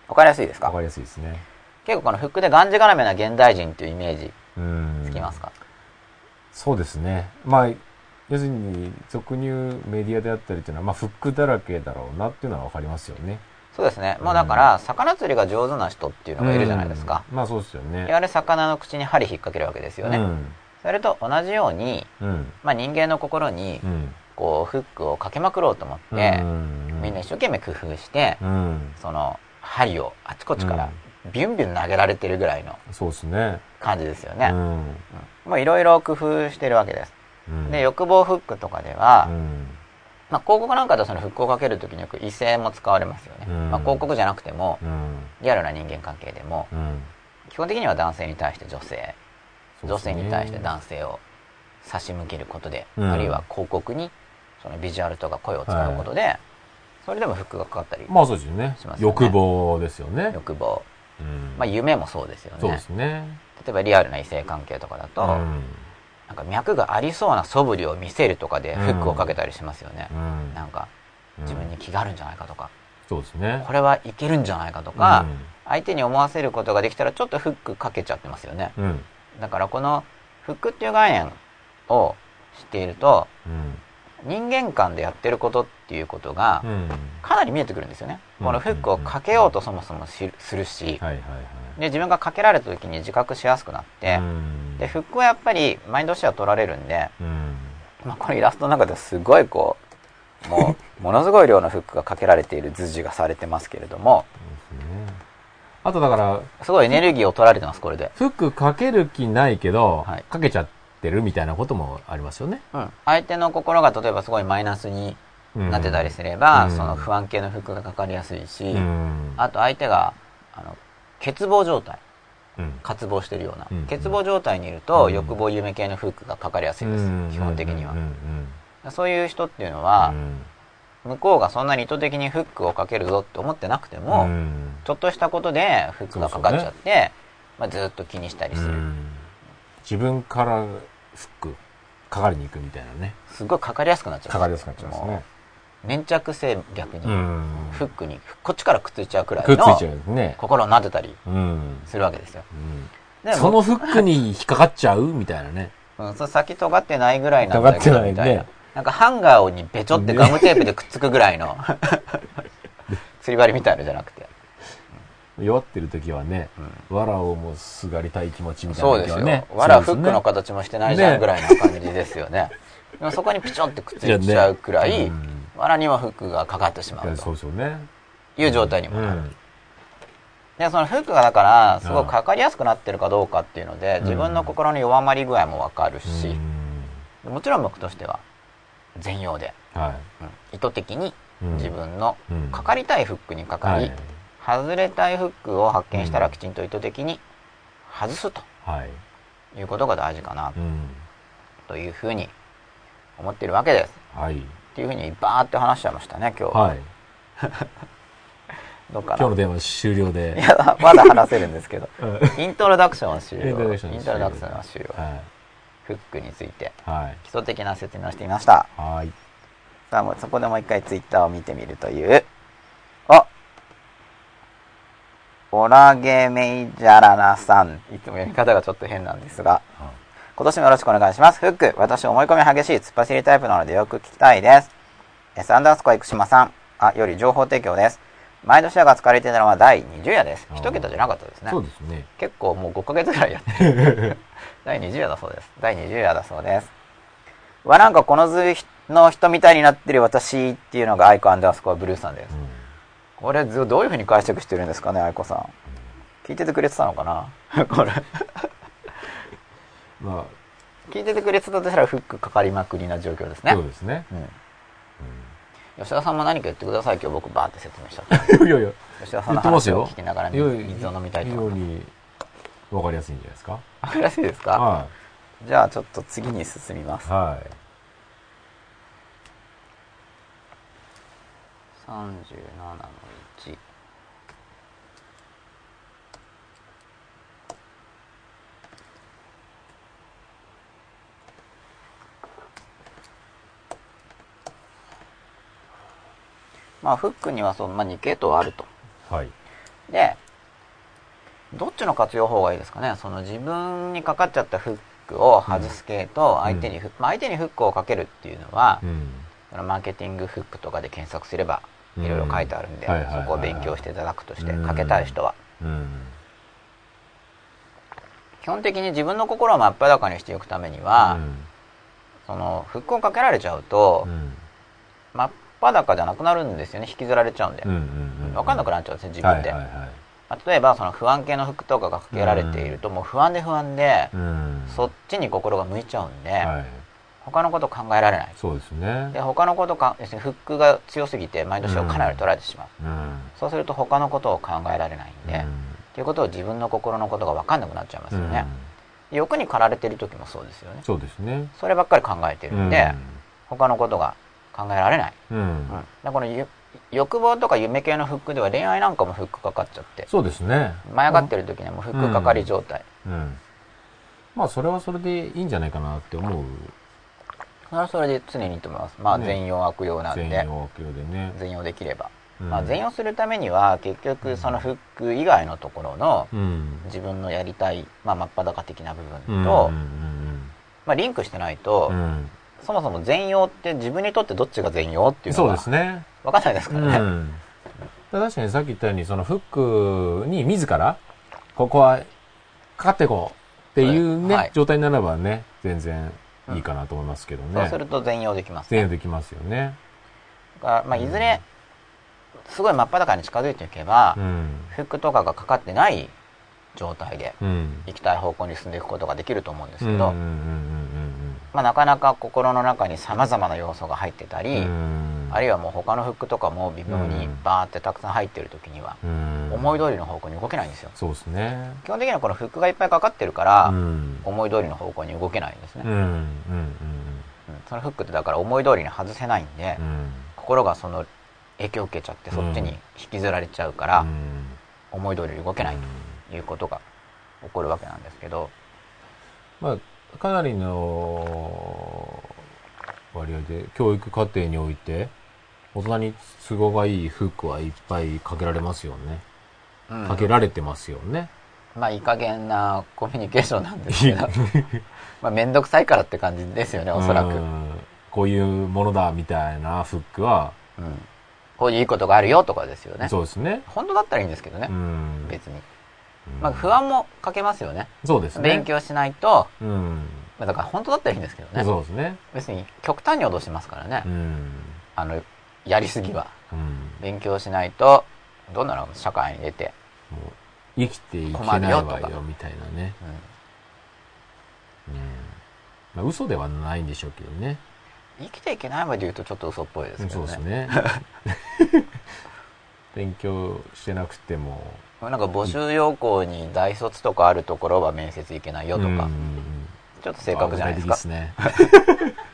[SPEAKER 2] わかりやすいですか？
[SPEAKER 1] わかりやすいですね。
[SPEAKER 2] 結構このフックでがんじがらめな現代人っていうイメージ
[SPEAKER 1] うん。
[SPEAKER 2] つきますか、
[SPEAKER 1] そうですね。まあ、要するに、俗に言うメディアであったりっていうのは、まあ、フックだらけだろうなっていうのはわかりますよね。
[SPEAKER 2] そうですねもうだから魚釣りが上手な人っていうのがいるじゃないですか、
[SPEAKER 1] うんまあ、そうですよね。
[SPEAKER 2] いわゆる魚の口に針引っ掛けるわけですよね、
[SPEAKER 1] うん。
[SPEAKER 2] それと同じように、
[SPEAKER 1] うん。
[SPEAKER 2] まあ、人間の心に
[SPEAKER 1] うん。
[SPEAKER 2] こうフックをかけまくろうと思って、みんな一生懸命工夫して、
[SPEAKER 1] うん。
[SPEAKER 2] その針をあちこちからビュンビュン投げられてるぐらいの
[SPEAKER 1] そうですね。
[SPEAKER 2] 感じですよね、もういろいろ工夫してるわけです、
[SPEAKER 1] うん。
[SPEAKER 2] で欲望フックとかでは、
[SPEAKER 1] うん。
[SPEAKER 2] まあ、広告なんかではそのフックをかけるときによく異性も使われますよね、
[SPEAKER 1] うん。
[SPEAKER 2] まあ、広告じゃなくても
[SPEAKER 1] うん。
[SPEAKER 2] リアルな人間関係でも
[SPEAKER 1] うん。
[SPEAKER 2] 基本的には男性に対して女性、女性に対して男性を差し向けることで、
[SPEAKER 1] うん。
[SPEAKER 2] あるいは広告にそのビジュアルとか声を使うことで、それでもフックがかかったり、
[SPEAKER 1] まあ、そうで
[SPEAKER 2] すよね。
[SPEAKER 1] 欲望ですよね。
[SPEAKER 2] 欲望、
[SPEAKER 1] うん。
[SPEAKER 2] まあ、夢もそうですよ
[SPEAKER 1] そうで
[SPEAKER 2] ね
[SPEAKER 1] すね。
[SPEAKER 2] 例えばリアルな異性関係とかだと、
[SPEAKER 1] うん。
[SPEAKER 2] なんか脈がありそうな素振りを見せるとかでフックをかけたりしますよね、
[SPEAKER 1] うん。
[SPEAKER 2] なんか
[SPEAKER 1] うん
[SPEAKER 2] 自分に気があるんじゃないかとか、
[SPEAKER 1] そうですね。
[SPEAKER 2] これはいけるんじゃないかとか、
[SPEAKER 1] うん
[SPEAKER 2] 相手に思わせることができたらちょっとフックかけちゃってますよね
[SPEAKER 1] うん。
[SPEAKER 2] だからこのフックっていう概念を知っていると
[SPEAKER 1] うん。
[SPEAKER 2] 人間間でやってることっていうことが
[SPEAKER 1] うん。
[SPEAKER 2] かなり見えてくるんですよね、
[SPEAKER 1] うん
[SPEAKER 2] このフックをかけようとそもそもしするし。で自分がかけられた時に自覚しやすくなって、
[SPEAKER 1] うん
[SPEAKER 2] でフックはやっぱりマインドとしては取られるんで、
[SPEAKER 1] うん。
[SPEAKER 2] まあ、このイラストの中ですごいこうもう [LAUGHS] ものすごい量のフックがかけられている図示がされてますけれども。
[SPEAKER 1] あとだから、
[SPEAKER 2] すごいエネルギーを取られてますこれで、
[SPEAKER 1] フックかける気ないけど、
[SPEAKER 2] はい
[SPEAKER 1] かけちゃってるみたいなこともありますよね。
[SPEAKER 2] うん、相手の心が例えばすごいマイナスに
[SPEAKER 1] うん
[SPEAKER 2] なってたりすれば、
[SPEAKER 1] うん
[SPEAKER 2] その不安系のフックがかかりやすいし、
[SPEAKER 1] うん。
[SPEAKER 2] あと相手があの欠乏状態。
[SPEAKER 1] うん。
[SPEAKER 2] 渇望してるような、
[SPEAKER 1] うん。
[SPEAKER 2] 欠乏状態にいると、
[SPEAKER 1] うん。
[SPEAKER 2] 欲望夢系のフックがかかりやすいです、
[SPEAKER 1] うん。
[SPEAKER 2] 基本的には、
[SPEAKER 1] うん。
[SPEAKER 2] そういう人っていうの
[SPEAKER 1] う
[SPEAKER 2] は、
[SPEAKER 1] ん。
[SPEAKER 2] 向こうがそんなに意図的にフックをかけるぞって思ってなくても、
[SPEAKER 1] うん。
[SPEAKER 2] ちょっとしたことでフックがかかっちゃって、まあ、ずっと気にしたりする、
[SPEAKER 1] うん。自分からフックかかりに行くみたいなね。
[SPEAKER 2] すごいかかりやすくなっちゃう。
[SPEAKER 1] かかりやすくなっちゃいます
[SPEAKER 2] も
[SPEAKER 1] ね。
[SPEAKER 2] う粘着性逆に、
[SPEAKER 1] うん。
[SPEAKER 2] フックにこっちからくっついちゃうくらいの
[SPEAKER 1] ね。
[SPEAKER 2] 心をなでたり
[SPEAKER 1] うん。
[SPEAKER 2] するわけですよ。
[SPEAKER 1] うん。そのフックに引っかかっちゃうみたいなね。
[SPEAKER 2] うん、それ先尖ってないぐらいなんだけどみたいな、なんかハンガーにべちょってガムテープでくっつくぐらいの [LAUGHS] 釣り針みたいのじゃなくて、
[SPEAKER 1] 弱ってる時はね、わらをもすがりたい気持ちみたい
[SPEAKER 2] そうですよ、
[SPEAKER 1] ね。
[SPEAKER 2] わらフックの形もしてないじゃ
[SPEAKER 1] ね
[SPEAKER 2] んぐらいな感じですよね。でもそこにピチョってくっついちゃうくらい、
[SPEAKER 1] ねうん
[SPEAKER 2] わらにもフックがかかってしまうと
[SPEAKER 1] いうですよね。
[SPEAKER 2] いう状態にもなる、
[SPEAKER 1] うん
[SPEAKER 2] でそのフックがだからすごくかかりやすくなってるかどうかっていうので、自分の心の弱まり具合もわかるし、もちろん僕としては全容で、
[SPEAKER 1] は
[SPEAKER 2] うん意図的に
[SPEAKER 1] うん
[SPEAKER 2] 自分の
[SPEAKER 1] うん
[SPEAKER 2] かかりたいフックにか
[SPEAKER 1] い。
[SPEAKER 2] かり、
[SPEAKER 1] はい。
[SPEAKER 2] 外れたいフックを発見したら
[SPEAKER 1] うん
[SPEAKER 2] きちんと意図的に外すと
[SPEAKER 1] はい。
[SPEAKER 2] いうことが大事かな
[SPEAKER 1] うん。
[SPEAKER 2] というふうに思ってるわけです。
[SPEAKER 1] はい。
[SPEAKER 2] っていうふうにバーって話しちゃいましたね今日。
[SPEAKER 1] はい。[LAUGHS]
[SPEAKER 2] どうかな
[SPEAKER 1] 今日の電話終了
[SPEAKER 2] い
[SPEAKER 1] で。
[SPEAKER 2] やまだ話せるんですけど。[LAUGHS]
[SPEAKER 1] うん。
[SPEAKER 2] イントロダクションは終了。
[SPEAKER 1] イントロダクション
[SPEAKER 2] は終了。
[SPEAKER 1] は
[SPEAKER 2] フックについて。
[SPEAKER 1] い。はい。
[SPEAKER 2] 基礎的な説明をしてみました。
[SPEAKER 1] はい。
[SPEAKER 2] さあもうそこでもう一回ツイッターを見てみるという。あオラゲメイジャラナさん。いつも読み方がちょっと変なんですが今年もよろしくお願いします。フック、私思い込み激しい突っ走りタイプなのでよく聞きたいです。S アンダースコア生島さん、あ、より情報提供です。毎年が使われていたのは第20夜です。一桁じゃなかったですね
[SPEAKER 1] そう。ですね。
[SPEAKER 2] 結構もう5ヶ月ぐらいやってる。[LAUGHS] 第20夜だそうです。第20夜だそうです。うわ、なんかこの図の人みたいになってる私っていうのがアイコアンダースコアブルーさんです。
[SPEAKER 1] うん
[SPEAKER 2] これ図どういう風に解釈してるんですかね、アイコさん。聞いててくれてたのかな？[LAUGHS] これ
[SPEAKER 1] ま
[SPEAKER 2] 聞いててくれてたとしたらフックかかりまくりな状況です
[SPEAKER 1] あ、
[SPEAKER 2] ね。
[SPEAKER 1] そうですね。
[SPEAKER 2] うん。吉田さんも何か言ってください。今日僕バーって説明しちゃった。
[SPEAKER 1] いやいや、
[SPEAKER 2] 吉田さんの話を聞きながら水を飲みたいと。思います
[SPEAKER 1] 非常にわかりやすいんじゃないですか？
[SPEAKER 2] わかりやすいですか？
[SPEAKER 1] は
[SPEAKER 2] じゃあちょっと次に進みます。
[SPEAKER 1] い。はい。
[SPEAKER 2] 37の1まあフックにはその、まあ、2系統あると
[SPEAKER 1] はい。
[SPEAKER 2] でどっちの活用法がいいですかね？その自分にかかっちゃったフックを外す系と相手にフック、まあ、相手にフックをかけるっていうのは、
[SPEAKER 1] うん。
[SPEAKER 2] そのマーケティングフックとかで検索すれば
[SPEAKER 1] うん
[SPEAKER 2] いろいろ書いてあるんで、そこを勉強していただくとして
[SPEAKER 1] うん
[SPEAKER 2] かけたい人は
[SPEAKER 1] うん。
[SPEAKER 2] 基本的に自分の心を真っ裸にしていくためには、
[SPEAKER 1] うん
[SPEAKER 2] そのフックをかけられちゃうと、
[SPEAKER 1] うん。
[SPEAKER 2] 真っ裸じゃなくなるんですよね引きずられちゃうんで、
[SPEAKER 1] うんうんうん。
[SPEAKER 2] 分かんなくなっちゃうんですね自分で、
[SPEAKER 1] はいはいはい。
[SPEAKER 2] ま例えばその不安系のフックとかがかけられていると、もう不安で不安で、そっちに心が向いちゃうんで、他のこと考えられない
[SPEAKER 1] そうですね
[SPEAKER 2] で。他のことか要するにフックが強すぎてマインドショーをかなり取られてしまう、そうすると他のことを考えられないんで、
[SPEAKER 1] うん
[SPEAKER 2] っていうことを自分の心のことが分かんなくなっちゃいますよね、欲に駆られてる時もそうですよね
[SPEAKER 1] そうですね。
[SPEAKER 2] そればっかり考えてるんで、他のことが考えられない、
[SPEAKER 1] うん。う
[SPEAKER 2] うんん、だこのゆ欲望とか夢系のフックでは恋愛なんかもフックかかっちゃって。
[SPEAKER 1] そうですね。
[SPEAKER 2] 舞い上がってる時にはもうフックかかり状態、
[SPEAKER 1] うん。まあ、それはそれでいいんじゃないかなって思う。
[SPEAKER 2] それはそれで常にいいと思います。まあ
[SPEAKER 1] ね。
[SPEAKER 2] 全容悪用なん
[SPEAKER 1] 全
[SPEAKER 2] で
[SPEAKER 1] 容悪用でね。
[SPEAKER 2] 全容できれば、
[SPEAKER 1] うん。
[SPEAKER 2] まあ、全容するためには結局そのフック以外のところの
[SPEAKER 1] うん。
[SPEAKER 2] 自分のやりたい、まあ、真っ裸的な部
[SPEAKER 1] うん
[SPEAKER 2] 分と、
[SPEAKER 1] うん
[SPEAKER 2] まあ、リンクしてないと、
[SPEAKER 1] うんうん
[SPEAKER 2] そもそも全容って自分にとってどっちが全容っていうの
[SPEAKER 1] そう
[SPEAKER 2] が
[SPEAKER 1] ですね。
[SPEAKER 2] 分かんないですか
[SPEAKER 1] う
[SPEAKER 2] らね、
[SPEAKER 1] ん。確かにさっき言ったように、そのフックに自ら、ここはかかっていこうっていうね、
[SPEAKER 2] はい
[SPEAKER 1] 状態になればね、全然いいかなと思いますけどね。
[SPEAKER 2] そうすると全容できます、
[SPEAKER 1] 全容できますよね。
[SPEAKER 2] だからまあ、いずれすごい真っ裸に近づいていけば、
[SPEAKER 1] うん。
[SPEAKER 2] フックとかがかかってない状態で
[SPEAKER 1] うん。
[SPEAKER 2] 行きたい方向に進んでいくことができると思うんです
[SPEAKER 1] うん。
[SPEAKER 2] けど、
[SPEAKER 1] うん。うん。
[SPEAKER 2] まあ、なかなか心の中にさまざまな要素が入ってたり、
[SPEAKER 1] うん。
[SPEAKER 2] あるいはもう他のフックとかも微妙にバーってたくさん入ってる時には、
[SPEAKER 1] うん。
[SPEAKER 2] 思い通りの方向に動けないんですよ
[SPEAKER 1] そうですね。
[SPEAKER 2] 基本的にはこのフックがいっぱいかかってるから、
[SPEAKER 1] うん。
[SPEAKER 2] 思い通りの方向に動けないんですね、
[SPEAKER 1] うん。うん。
[SPEAKER 2] うんそのフックってだから思い通りに外せないんで、
[SPEAKER 1] うん。
[SPEAKER 2] 心がその影響を受けちゃってそっちに引きずられちゃうから、
[SPEAKER 1] うん。
[SPEAKER 2] 思い通りに動けないということが起こるわけなんですけど、
[SPEAKER 1] まあ、かなりの割合で教育過程において、大人に都合がいいフックはいっぱいかけられますよね。
[SPEAKER 2] うん
[SPEAKER 1] かけられてますよね。
[SPEAKER 2] まあいい加減なコミュニケーションなんですけど [LAUGHS] まあ面倒くさいからって感じですよねおそらく、うん
[SPEAKER 1] うんこういうものだみたいなフックは、
[SPEAKER 2] こういういいことがあるよとかですよね
[SPEAKER 1] そうですね。
[SPEAKER 2] 本当だったらいいんですけどね
[SPEAKER 1] う、ん。
[SPEAKER 2] 別に、
[SPEAKER 1] うん
[SPEAKER 2] まあ、不安もかけますよね
[SPEAKER 1] そうですね。
[SPEAKER 2] 勉強しないと、
[SPEAKER 1] うん。
[SPEAKER 2] まあ、だから本当だったらいいんですけどね
[SPEAKER 1] そうですね。
[SPEAKER 2] 別に極端に脅しますからね、
[SPEAKER 1] うん。
[SPEAKER 2] あのやりすぎは
[SPEAKER 1] うん。
[SPEAKER 2] 勉強しないとどんなの社会に出て、
[SPEAKER 1] もう生きていけ
[SPEAKER 2] 困
[SPEAKER 1] ないわよ、みたいなね。
[SPEAKER 2] うん
[SPEAKER 1] うん。まあ、嘘ではないんでしょうけどね。
[SPEAKER 2] 生きていけないまで言うとちょっと嘘っぽいですけ
[SPEAKER 1] そう
[SPEAKER 2] どね
[SPEAKER 1] ですね。[LAUGHS] 勉強してなくても。
[SPEAKER 2] なんか募集要項に大卒とかあるところは面接行けないよとか、
[SPEAKER 1] うん
[SPEAKER 2] ちょっと正確じゃないですか。
[SPEAKER 1] すね。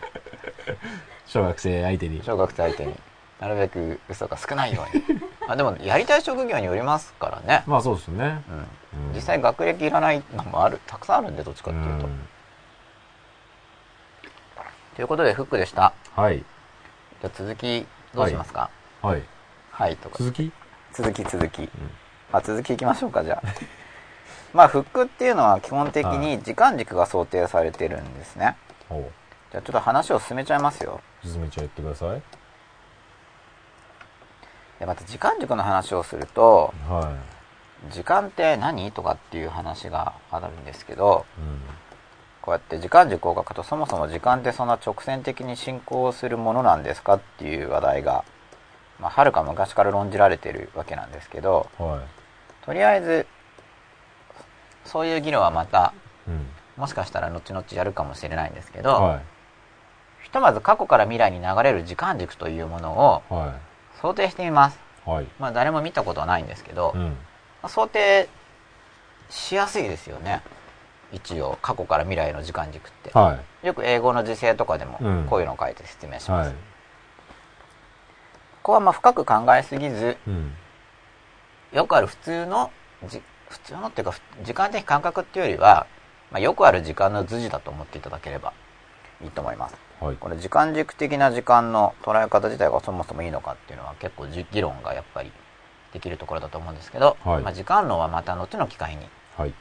[SPEAKER 1] [LAUGHS] 小学生相手に。
[SPEAKER 2] 小学生相手に。なるべく嘘が少ないように。[LAUGHS] あでもやりたい職業によりますからね、
[SPEAKER 1] まあそうですね。
[SPEAKER 2] うん、
[SPEAKER 1] うん。
[SPEAKER 2] 実際学歴いらないのもあるたくさんあるんでどっちかっていうと、
[SPEAKER 1] ん。
[SPEAKER 2] ということでフックでした。
[SPEAKER 1] はい。
[SPEAKER 2] じゃあ続きどうしますか？
[SPEAKER 1] はい。
[SPEAKER 2] はい、とか。
[SPEAKER 1] 続き？
[SPEAKER 2] 続き続き、あ続きいきましょうかじゃあ。[LAUGHS] まあフックっていうのは基本的に時間軸が想定されてるんですね。
[SPEAKER 1] おう。
[SPEAKER 2] じゃあちょっと話を進めちゃいますよ。
[SPEAKER 1] 進めちゃってください。
[SPEAKER 2] でまた時間軸の話をすると
[SPEAKER 1] は
[SPEAKER 2] 時間って何？とかっていう話があるんですけど
[SPEAKER 1] い。うん。
[SPEAKER 2] こうやって時間軸を書くとそもそも時間ってそんな直線的に進行するものなんですかっていう話題がまあはるか昔から論じられてるわけなんですけど
[SPEAKER 1] は
[SPEAKER 2] とりあえずそういう議論はまた
[SPEAKER 1] うん。
[SPEAKER 2] もしかしたら後々やるかもしれないんですけど、
[SPEAKER 1] は
[SPEAKER 2] ひとまず過去から未来に流れる時間軸というものを想定してみます。
[SPEAKER 1] い。はい。
[SPEAKER 2] まあ誰も見たことはないんですけど、ま
[SPEAKER 1] うん。
[SPEAKER 2] あ想定しやすいですよね。一応過去から未来の時間軸って。
[SPEAKER 1] は
[SPEAKER 2] よく英語の時制とかでも
[SPEAKER 1] うん
[SPEAKER 2] こういうのを書いて説明し
[SPEAKER 1] い。
[SPEAKER 2] ます。
[SPEAKER 1] はい。
[SPEAKER 2] ここはまあ深く考えすぎず、
[SPEAKER 1] うん。
[SPEAKER 2] よくある普通のじ普通のっていうかふ時間的感覚っていうよりは、まあ、よくある時間の図示だと思っていただければいいと思います。
[SPEAKER 1] はい。
[SPEAKER 2] これ時間軸的な時間の捉え方自体がそもそもいいのかっていうのは結構じ議論がやっぱりできるところだと思うんですけど、
[SPEAKER 1] はい
[SPEAKER 2] まあ、時間論はまた後の機会に。
[SPEAKER 1] はい。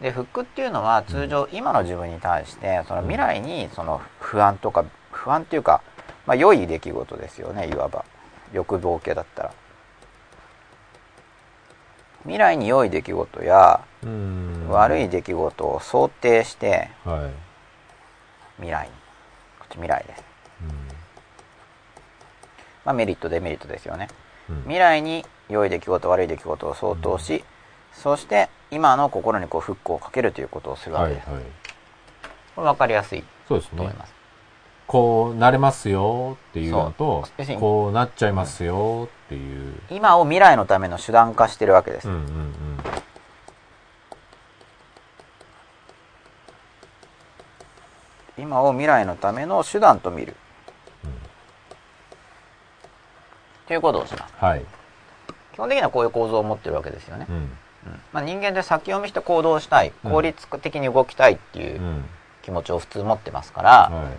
[SPEAKER 2] でフックっていうのは通常今の自分に対してその未来にその不安とか不安っていうか、まあ、良い出来事ですよねいわば欲望系だったら未来に良い出来事や
[SPEAKER 1] うん。
[SPEAKER 2] 悪い出来事を想定して
[SPEAKER 1] はい。
[SPEAKER 2] 未来にこっち未来です、
[SPEAKER 1] うん。
[SPEAKER 2] まあ、メリットデメリットですよね
[SPEAKER 1] うん。
[SPEAKER 2] 未来に良い出来事悪い出来事を想像し、そして今の心にこうフックをかけるということをするわ
[SPEAKER 1] はい。はい
[SPEAKER 2] けです、。これ分かりやすい
[SPEAKER 1] そうですね
[SPEAKER 2] と思い。ます、
[SPEAKER 1] こうなれますよっていうのとこうなっちゃいますよっていう。
[SPEAKER 2] 今を未来のための手段化してるわけです、
[SPEAKER 1] うんうんうん。
[SPEAKER 2] 今を未来のための手段と見る、ということをします
[SPEAKER 1] はい。
[SPEAKER 2] 基本的にはこういう構造を持ってるわけですよね、
[SPEAKER 1] うん。
[SPEAKER 2] うんまあ、人間で先読みして行動したい
[SPEAKER 1] うん
[SPEAKER 2] 効率的に動きたいっていう
[SPEAKER 1] うん。
[SPEAKER 2] 気持ちを普通持ってますから、
[SPEAKER 1] は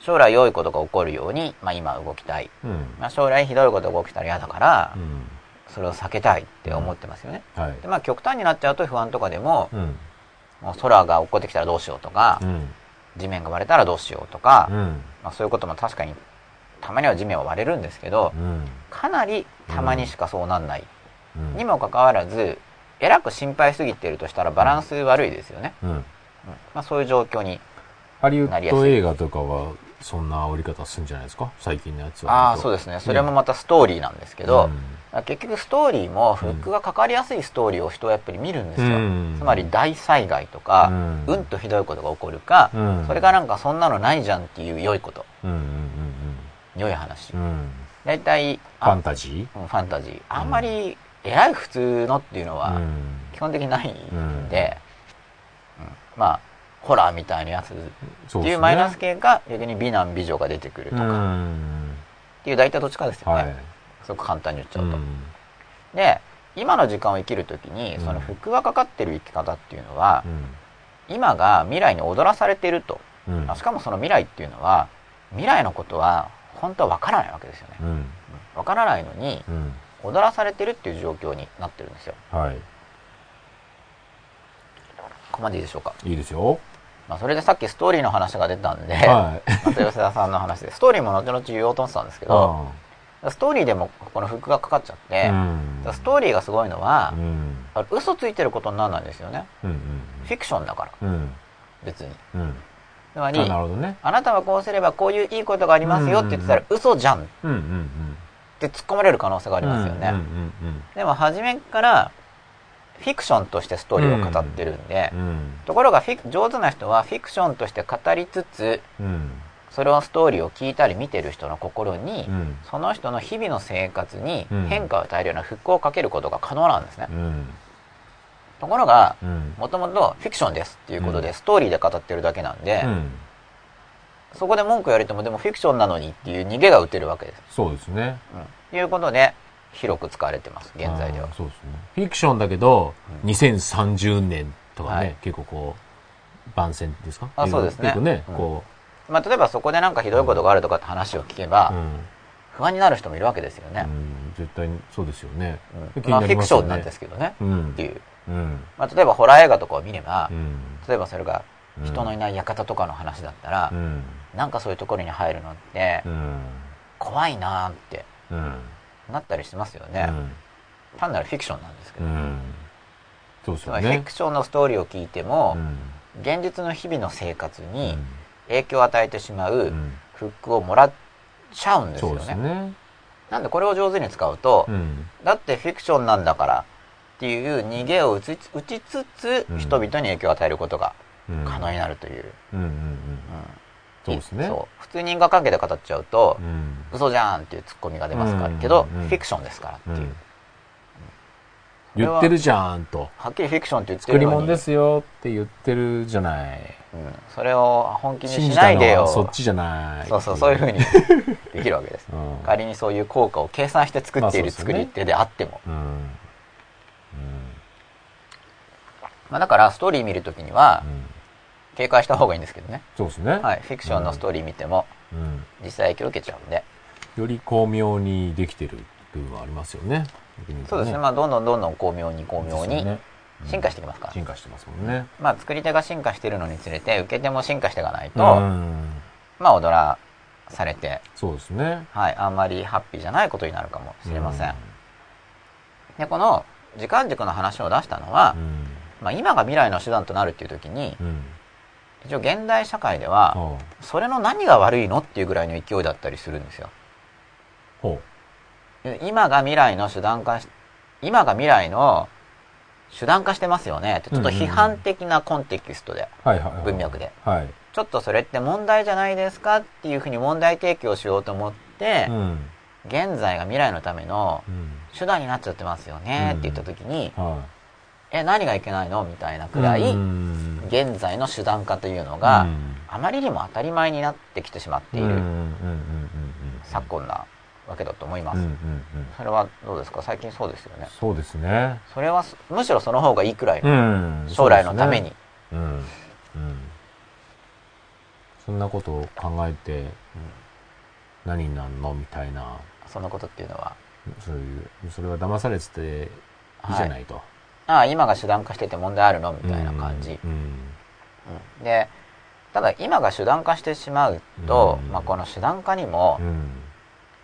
[SPEAKER 2] 将来良いことが起こるように、まあ、今動きたい、
[SPEAKER 1] い。うん。
[SPEAKER 2] まあ、将来ひどいことが起きたら嫌だから、
[SPEAKER 1] うん。
[SPEAKER 2] それを避けたいって思ってますよね、
[SPEAKER 1] はい。
[SPEAKER 2] でまあ極端になっちゃうと不安とかでも,、
[SPEAKER 1] うん。
[SPEAKER 2] もう空が落っこってきたらどうしようとか、
[SPEAKER 1] うん。
[SPEAKER 2] 地面が割れたらどうしようとか、
[SPEAKER 1] うん。
[SPEAKER 2] まあ、そういうことも確かにたまには地面は割れるんですけど、
[SPEAKER 1] うん。か
[SPEAKER 2] かなりたまにしかそうなんない、
[SPEAKER 1] うん。
[SPEAKER 2] にもかかわらずえらく心配すぎてるとしたらバランス悪いですよね、まあ、そういう状況に
[SPEAKER 1] ハリウッド映画とかは、そんな煽り方するんじゃないですか？最近のやつは。
[SPEAKER 2] ああそうですね。それもまたストーリーなんですけど、
[SPEAKER 1] うん。
[SPEAKER 2] 結局ストーリーもフックがかかりやすいストーリーを人はやっぱり見るんですよ、
[SPEAKER 1] うん。
[SPEAKER 2] つまり大災害とか、
[SPEAKER 1] う
[SPEAKER 2] うんん、とひどいことが起こるか、
[SPEAKER 1] うん。
[SPEAKER 2] それがなんかそんなのないじゃんっていう良いこと。
[SPEAKER 1] うんうん
[SPEAKER 2] 良い話、
[SPEAKER 1] うんう。ん。うん。
[SPEAKER 2] 大体
[SPEAKER 1] フ
[SPEAKER 2] あ
[SPEAKER 1] ァンタジ
[SPEAKER 2] うんファンタジー。あんまり偉い普通のっていうの
[SPEAKER 1] ー
[SPEAKER 2] は
[SPEAKER 1] うん。
[SPEAKER 2] 基本的にないんで、うん。まあホラーみたいなやつっていうマイナス系が逆に美男美女が出てくると
[SPEAKER 1] う
[SPEAKER 2] か
[SPEAKER 1] ん。
[SPEAKER 2] っていう大体どっちかですよね、
[SPEAKER 1] はい。
[SPEAKER 2] すごく簡単に言っちゃうと、
[SPEAKER 1] うん。
[SPEAKER 2] で今の時間を生きる時に
[SPEAKER 1] うん。
[SPEAKER 2] そのフックがかかってる生き方っていうのは
[SPEAKER 1] う、ん。
[SPEAKER 2] 今が未来に踊らされていると、
[SPEAKER 1] う
[SPEAKER 2] しかもその未来っていうのは未来のことは本当は分からないわけですよね、
[SPEAKER 1] うん。
[SPEAKER 2] 分からないのに
[SPEAKER 1] うん。
[SPEAKER 2] 踊らされてるっていう状況になってるんですよ。
[SPEAKER 1] はい。
[SPEAKER 2] ここまでいいでしょうか、
[SPEAKER 1] いいですよ
[SPEAKER 2] まあ、それでさっきストーリーの話が出たんで、
[SPEAKER 1] はい。
[SPEAKER 2] また吉田さんの話でストーリーも後々言おうと思ってたんですけどストーリーでもこのフックがかかっちゃって、
[SPEAKER 1] うん。
[SPEAKER 2] ストーリーがすごいのは
[SPEAKER 1] う、ん。
[SPEAKER 2] 嘘ついてることにならないんですよね。
[SPEAKER 1] うん
[SPEAKER 2] フィクションだから。
[SPEAKER 1] うん。
[SPEAKER 2] 別に。
[SPEAKER 1] うん。
[SPEAKER 2] つま
[SPEAKER 1] あ
[SPEAKER 2] りあなたはこうすればこういういいことがありますよって言ってたら
[SPEAKER 1] うん
[SPEAKER 2] 嘘じゃんっ
[SPEAKER 1] うんうん
[SPEAKER 2] て突っ込まれる可能性があ
[SPEAKER 1] あ
[SPEAKER 2] りますよね、
[SPEAKER 1] うんうん。
[SPEAKER 2] でも初めからフィクションとしてストーリーを語ってるんで、
[SPEAKER 1] うん。うん
[SPEAKER 2] ところがフィク上手な人はフィクションとして語りつつ
[SPEAKER 1] うん。
[SPEAKER 2] それをストーリーを聞いたり見てる人の心に、
[SPEAKER 1] うん。
[SPEAKER 2] その人の日々の生活に
[SPEAKER 1] うん。
[SPEAKER 2] 変化を与えるようなフックをかけることが可能なんですね、
[SPEAKER 1] うん。
[SPEAKER 2] ところが
[SPEAKER 1] うん。
[SPEAKER 2] もともとフィクションですっていうことで
[SPEAKER 1] うん。
[SPEAKER 2] ストーリーで語ってるだけなんで、
[SPEAKER 1] うん。
[SPEAKER 2] そこで文句言われてもでもフィクションなのにっていう逃げが打てるわけです、
[SPEAKER 1] そうですね。
[SPEAKER 2] うん、いうことで広く使われてます現在では。
[SPEAKER 1] そうですね。フィクションだけど
[SPEAKER 2] うん。
[SPEAKER 1] 2030年とか
[SPEAKER 2] はい。
[SPEAKER 1] ね結構こう番宣ですか？
[SPEAKER 2] あそうですね。
[SPEAKER 1] 結構ね
[SPEAKER 2] うん。
[SPEAKER 1] こ
[SPEAKER 2] まあ、例えばそこでなんかひどいことがあるとかって話を聞けば
[SPEAKER 1] ううん。
[SPEAKER 2] 不安になる人もいるわけですよね、
[SPEAKER 1] うん絶対にそうですよね。
[SPEAKER 2] うん。まあフィクションなんですけどね。
[SPEAKER 1] うん。
[SPEAKER 2] っていう、
[SPEAKER 1] うん。
[SPEAKER 2] まあ、例えばホラー映画とかを見れば、
[SPEAKER 1] うん。
[SPEAKER 2] 例えばそれが人のいない館とかの話だったら
[SPEAKER 1] う、ん。
[SPEAKER 2] なんかそういうところに入るのって
[SPEAKER 1] うん。
[SPEAKER 2] 怖いなーって。
[SPEAKER 1] うん
[SPEAKER 2] なったりしますよね、単なるフィクションなんですけど、
[SPEAKER 1] うん。そうです
[SPEAKER 2] つまりフィクションのストーリーを聞いても、
[SPEAKER 1] うん。
[SPEAKER 2] 現実の日々の生活
[SPEAKER 1] う
[SPEAKER 2] に
[SPEAKER 1] ん。
[SPEAKER 2] 影響を与えてしまう
[SPEAKER 1] うん。
[SPEAKER 2] フックをもらっちゃうんですよね。
[SPEAKER 1] ね。
[SPEAKER 2] なんでこれを上手に使うと、
[SPEAKER 1] うん。
[SPEAKER 2] だってフィクションなんだからっていう逃げを打ちつつ、
[SPEAKER 1] うん。
[SPEAKER 2] 人々に影響を与えることが
[SPEAKER 1] うん。
[SPEAKER 2] 可能になるという、
[SPEAKER 1] うんうんうん。
[SPEAKER 2] うん
[SPEAKER 1] そうですね。
[SPEAKER 2] そう。普通に因果関係で語っちゃうと、
[SPEAKER 1] うん。
[SPEAKER 2] 嘘じゃんっていうツッコミが出ますから、
[SPEAKER 1] うん
[SPEAKER 2] けど、
[SPEAKER 1] うん。
[SPEAKER 2] フィクションですからっていう、
[SPEAKER 1] うん。言ってるじゃんと。
[SPEAKER 2] はっきりフィクションって言って
[SPEAKER 1] 作
[SPEAKER 2] るのに
[SPEAKER 1] り物ですよって言ってるじゃない。
[SPEAKER 2] うん、それを本気にしないでよ。
[SPEAKER 1] はそっちじゃない。
[SPEAKER 2] そうそうそういうふうに [LAUGHS] できるわけです。
[SPEAKER 1] うん。
[SPEAKER 2] 仮にそういう効果を計算して作っている作り手であっても、
[SPEAKER 1] うん。うん。
[SPEAKER 2] まあ、だからストーリー見るときには
[SPEAKER 1] うん
[SPEAKER 2] 警戒した方がいいんですけどね、
[SPEAKER 1] そうですね。
[SPEAKER 2] はい、フィクションのストーリー見ても
[SPEAKER 1] うん。
[SPEAKER 2] 実際影響を受けちゃうんで。
[SPEAKER 1] より巧妙にできてる部分はありますよね。
[SPEAKER 2] そうですね、まあ、どんどんどんどん巧妙に巧妙に進化してきますから、
[SPEAKER 1] 進化してますもんね。
[SPEAKER 2] まあ、作り手が進化しているのにつれて受け手も進化していかないと、
[SPEAKER 1] うん。
[SPEAKER 2] まあ踊らされて、
[SPEAKER 1] そうですね。
[SPEAKER 2] はい、あんまりハッピーじゃないことになるかもしれません、
[SPEAKER 1] う
[SPEAKER 2] でこの時間軸の話を出したのは、
[SPEAKER 1] うん。
[SPEAKER 2] まあ、今が未来の手段となるっていう時に
[SPEAKER 1] うん
[SPEAKER 2] 一応現代社会では
[SPEAKER 1] ほ
[SPEAKER 2] それの何が悪いのっていうぐらいの勢いだったりするんですよ。今が未来の手段化し今が未来の手段化してますよねってちょっと批判的なコンテキストで文脈で。
[SPEAKER 1] はい。
[SPEAKER 2] ちょっとそれって問題じゃないですかっていうふうに問題提起をしようと思って、
[SPEAKER 1] うん。
[SPEAKER 2] 現在が未来のための
[SPEAKER 1] うん。
[SPEAKER 2] 手段になっちゃってますよねって言った時に、
[SPEAKER 1] は
[SPEAKER 2] え何がいけないの？みたいなく
[SPEAKER 1] い
[SPEAKER 2] らい、
[SPEAKER 1] うん。
[SPEAKER 2] 現在の手段化というのが、
[SPEAKER 1] うん。
[SPEAKER 2] あまりにも当たり前になってきてしまっている昨今なわけだと思います、それはどうですか？最近そうですよね。
[SPEAKER 1] そうですね。
[SPEAKER 2] それはすむしろその方がいいくらい、
[SPEAKER 1] うん。
[SPEAKER 2] 将来のために、
[SPEAKER 1] うん。うん。そんなことを考えて何になんの？みたいな。
[SPEAKER 2] そんなことっていうのは。
[SPEAKER 1] そういう。それは騙されてていいじゃないと、
[SPEAKER 2] ああ今が手段化してて問題あるの？みたいな感じ、
[SPEAKER 1] うん
[SPEAKER 2] うん。でただ今が手段化してしまうと、
[SPEAKER 1] うん。
[SPEAKER 2] まあ、この手段化にも
[SPEAKER 1] うん。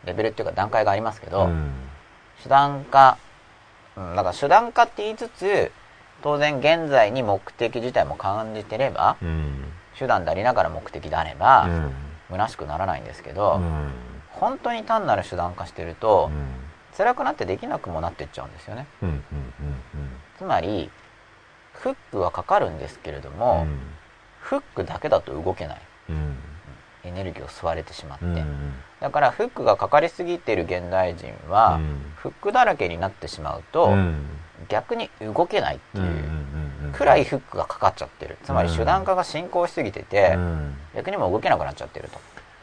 [SPEAKER 2] レベルっていうか段階がありますけど、
[SPEAKER 1] うん。
[SPEAKER 2] 手段化、うん、だから手段化って言いつつ当然現在に目的自体も感じてれば
[SPEAKER 1] うん。
[SPEAKER 2] 手段でありながら目的であれば、
[SPEAKER 1] うん。
[SPEAKER 2] 虚しくならないんですけど、
[SPEAKER 1] うん。
[SPEAKER 2] 本当に単なる手段化してると、
[SPEAKER 1] うん。
[SPEAKER 2] 辛くなってできなくもなってっちゃうんですよね。
[SPEAKER 1] うんうん
[SPEAKER 2] つまりフックはかかるんですけれど
[SPEAKER 1] うん。
[SPEAKER 2] も、フックだけだと動けない。
[SPEAKER 1] うん。
[SPEAKER 2] エネルギーを吸われてしまって、
[SPEAKER 1] うん
[SPEAKER 2] だからフックがかかりすぎている現代人は、
[SPEAKER 1] うん。
[SPEAKER 2] フックだらけになってしまうと、
[SPEAKER 1] うん。
[SPEAKER 2] 逆に動けないっていうくらいフックがかかっちゃってる。つまり手段化が進行しすぎてて、
[SPEAKER 1] うん。
[SPEAKER 2] 逆にもう動けなくなっちゃってると。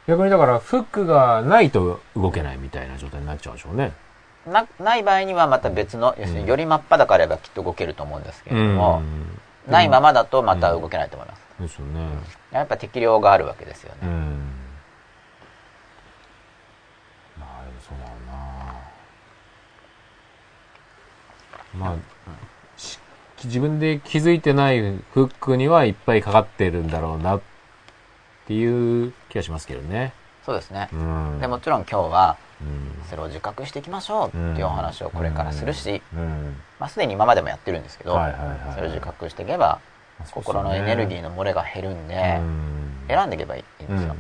[SPEAKER 1] 逆にだからフックがないと動けないみたいな状態になっちゃうでしょうね
[SPEAKER 2] なない場合にはまた別の要するにより真っ裸であればきっと動けると思うんですけれども、
[SPEAKER 1] うん。
[SPEAKER 2] ないままだとまた動けないと思います、
[SPEAKER 1] ですよね。
[SPEAKER 2] やっぱ適量があるわけですよね、
[SPEAKER 1] うん。まあでもそうだな。まあし自分で気づいてないフックにはいっぱいかかってるんだろうなっていう気がしますけどね。
[SPEAKER 2] そうですね。
[SPEAKER 1] う、ん。
[SPEAKER 2] でもちろん今日は
[SPEAKER 1] うん
[SPEAKER 2] それを自覚していきましょうっていうお話をこれからするし、
[SPEAKER 1] うん。
[SPEAKER 2] まあ、すでに今までもやってるんですけど、それを自覚していけば心のエネルギーの漏れが減るんで、選んでいけばいいんですよ、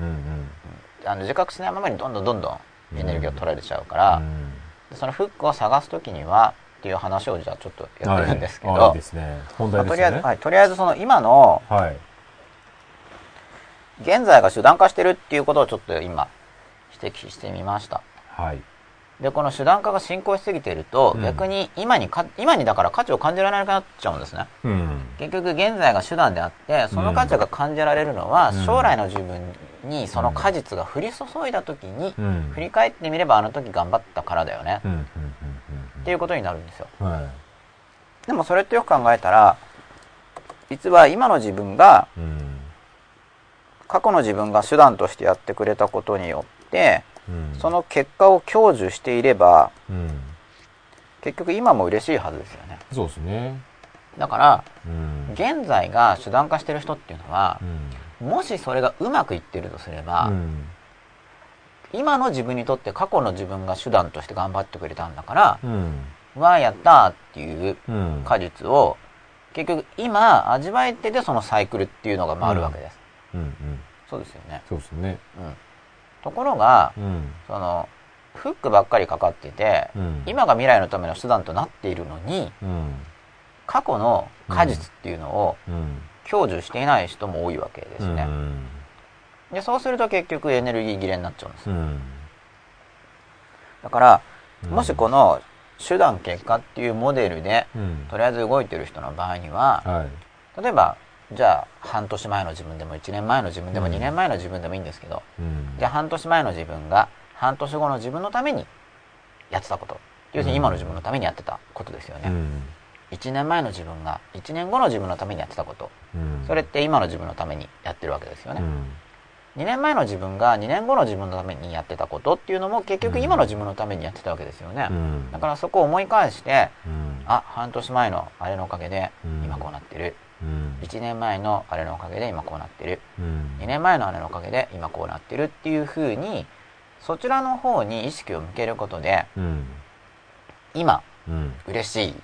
[SPEAKER 2] あの自覚しないままにどんどんどんどんエネルギーを取られちゃうから、そのフックを探す時にはっていう話をじゃあちょっとやってるんですけど、とりあえず、とりあえずその今の
[SPEAKER 1] はい。
[SPEAKER 2] 現在が手段化してるっていうことをちょっと今指摘してみました
[SPEAKER 1] はい。
[SPEAKER 2] でこの手段化が進行しすぎていると、
[SPEAKER 1] うん。
[SPEAKER 2] 逆に今にか今にだから価値を感じられなくなっちゃうんですね。
[SPEAKER 1] うん。
[SPEAKER 2] 結局現在が手段であってその価値が感じられるのは、
[SPEAKER 1] うん。
[SPEAKER 2] 将来の自分にその果実が降り注いだ時に、
[SPEAKER 1] うん。
[SPEAKER 2] 振り返ってみればあの時頑張ったからだよね、っていうことになるんですよ。
[SPEAKER 1] うんはい。
[SPEAKER 2] でもそれってよく考えたら実は今の自分が
[SPEAKER 1] うん。
[SPEAKER 2] 過去の自分が手段としてやってくれたことによって
[SPEAKER 1] うん
[SPEAKER 2] その結果を享受していれば
[SPEAKER 1] うん。
[SPEAKER 2] 結局今も嬉しいはずですよね。
[SPEAKER 1] そうですね。
[SPEAKER 2] だから
[SPEAKER 1] うん。
[SPEAKER 2] 現在が手段化してる人っていうのは
[SPEAKER 1] うん。
[SPEAKER 2] もしそれがうまくいってるとすれば、
[SPEAKER 1] うん。
[SPEAKER 2] 今の自分にとって過去の自分が手段として頑張ってくれたんだから、
[SPEAKER 1] うん。
[SPEAKER 2] わあやったーっていう
[SPEAKER 1] うん。
[SPEAKER 2] 果実を結局今味わえててそのサイクルっていうのが回るわけです、
[SPEAKER 1] うん。うん。
[SPEAKER 2] そうですよね、
[SPEAKER 1] そうですね。
[SPEAKER 2] うん、ところが
[SPEAKER 1] うん。
[SPEAKER 2] そのフックばっかりかかってて、
[SPEAKER 1] うん。
[SPEAKER 2] 今が未来のための手段となっているのに
[SPEAKER 1] うん
[SPEAKER 2] 過去の果実っていうのを
[SPEAKER 1] うん。
[SPEAKER 2] 享受していない人も多いわけですね、
[SPEAKER 1] うん。
[SPEAKER 2] でそうすると結局エネルギー切れになっちゃうんです
[SPEAKER 1] うん。
[SPEAKER 2] だから
[SPEAKER 1] うん。
[SPEAKER 2] もしこの手段結果っていうモデルで
[SPEAKER 1] うん。
[SPEAKER 2] とりあえず動いてる人の場合には
[SPEAKER 1] はい。
[SPEAKER 2] 例えばじゃあ半年前の自分でも1年前の自分でも
[SPEAKER 1] うん。
[SPEAKER 2] 2年前の自分でもいいんですけど、
[SPEAKER 1] うん。
[SPEAKER 2] じゃあ半年前の自分が半年後の自分のためにやってたこと。要するに今の自分のためにやってたことですよね、
[SPEAKER 1] うん。
[SPEAKER 2] 1年前の自分が1年後の自分のためにやってたこと。
[SPEAKER 1] うん。
[SPEAKER 2] それって今の自分のためにやってるわけですよね、
[SPEAKER 1] うん。
[SPEAKER 2] 2年前の自分が2年後の自分のためにやってたことっていうのも結局今の自分のためにやってたわけですよね、
[SPEAKER 1] うん。
[SPEAKER 2] だからそこを思い返して
[SPEAKER 1] うん。
[SPEAKER 2] あ半年前のあれのおかげで
[SPEAKER 1] うん。
[SPEAKER 2] 今こうなってる、
[SPEAKER 1] うん。
[SPEAKER 2] 1年前のあれのおかげで今こうなってる。
[SPEAKER 1] うん。
[SPEAKER 2] 2年前のあれのおかげで今こうなってるっていうふうにそちらの方に意識を向けることで
[SPEAKER 1] うん。
[SPEAKER 2] 今
[SPEAKER 1] うん。
[SPEAKER 2] 嬉しいっ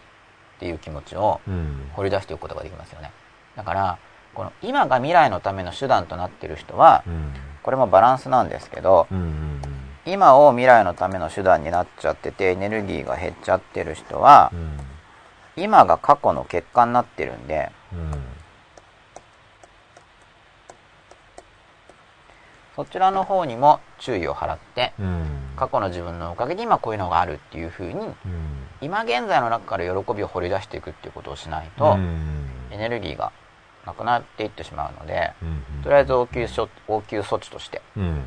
[SPEAKER 2] ていう気持ちを
[SPEAKER 1] うん。
[SPEAKER 2] 掘り出していくことができますよね。だからこの今が未来のための手段となっている人は
[SPEAKER 1] うん。
[SPEAKER 2] これもバランスなんですけど
[SPEAKER 1] うん
[SPEAKER 2] 今を未来のための手段になっちゃっててエネルギーが減っちゃってる人は
[SPEAKER 1] うん。
[SPEAKER 2] 今が過去の結果になってるんで
[SPEAKER 1] うん
[SPEAKER 2] そちらの方にも注意を払って
[SPEAKER 1] うん。
[SPEAKER 2] 過去の自分のおかげで今こういうのがあるっていうふうに
[SPEAKER 1] うん。
[SPEAKER 2] 今現在の中から喜びを掘り出していくっていうことをしないと
[SPEAKER 1] うん。
[SPEAKER 2] エネルギーがなくなっていってしまうので
[SPEAKER 1] うん。
[SPEAKER 2] とりあえず応急処応急措置として
[SPEAKER 1] うん。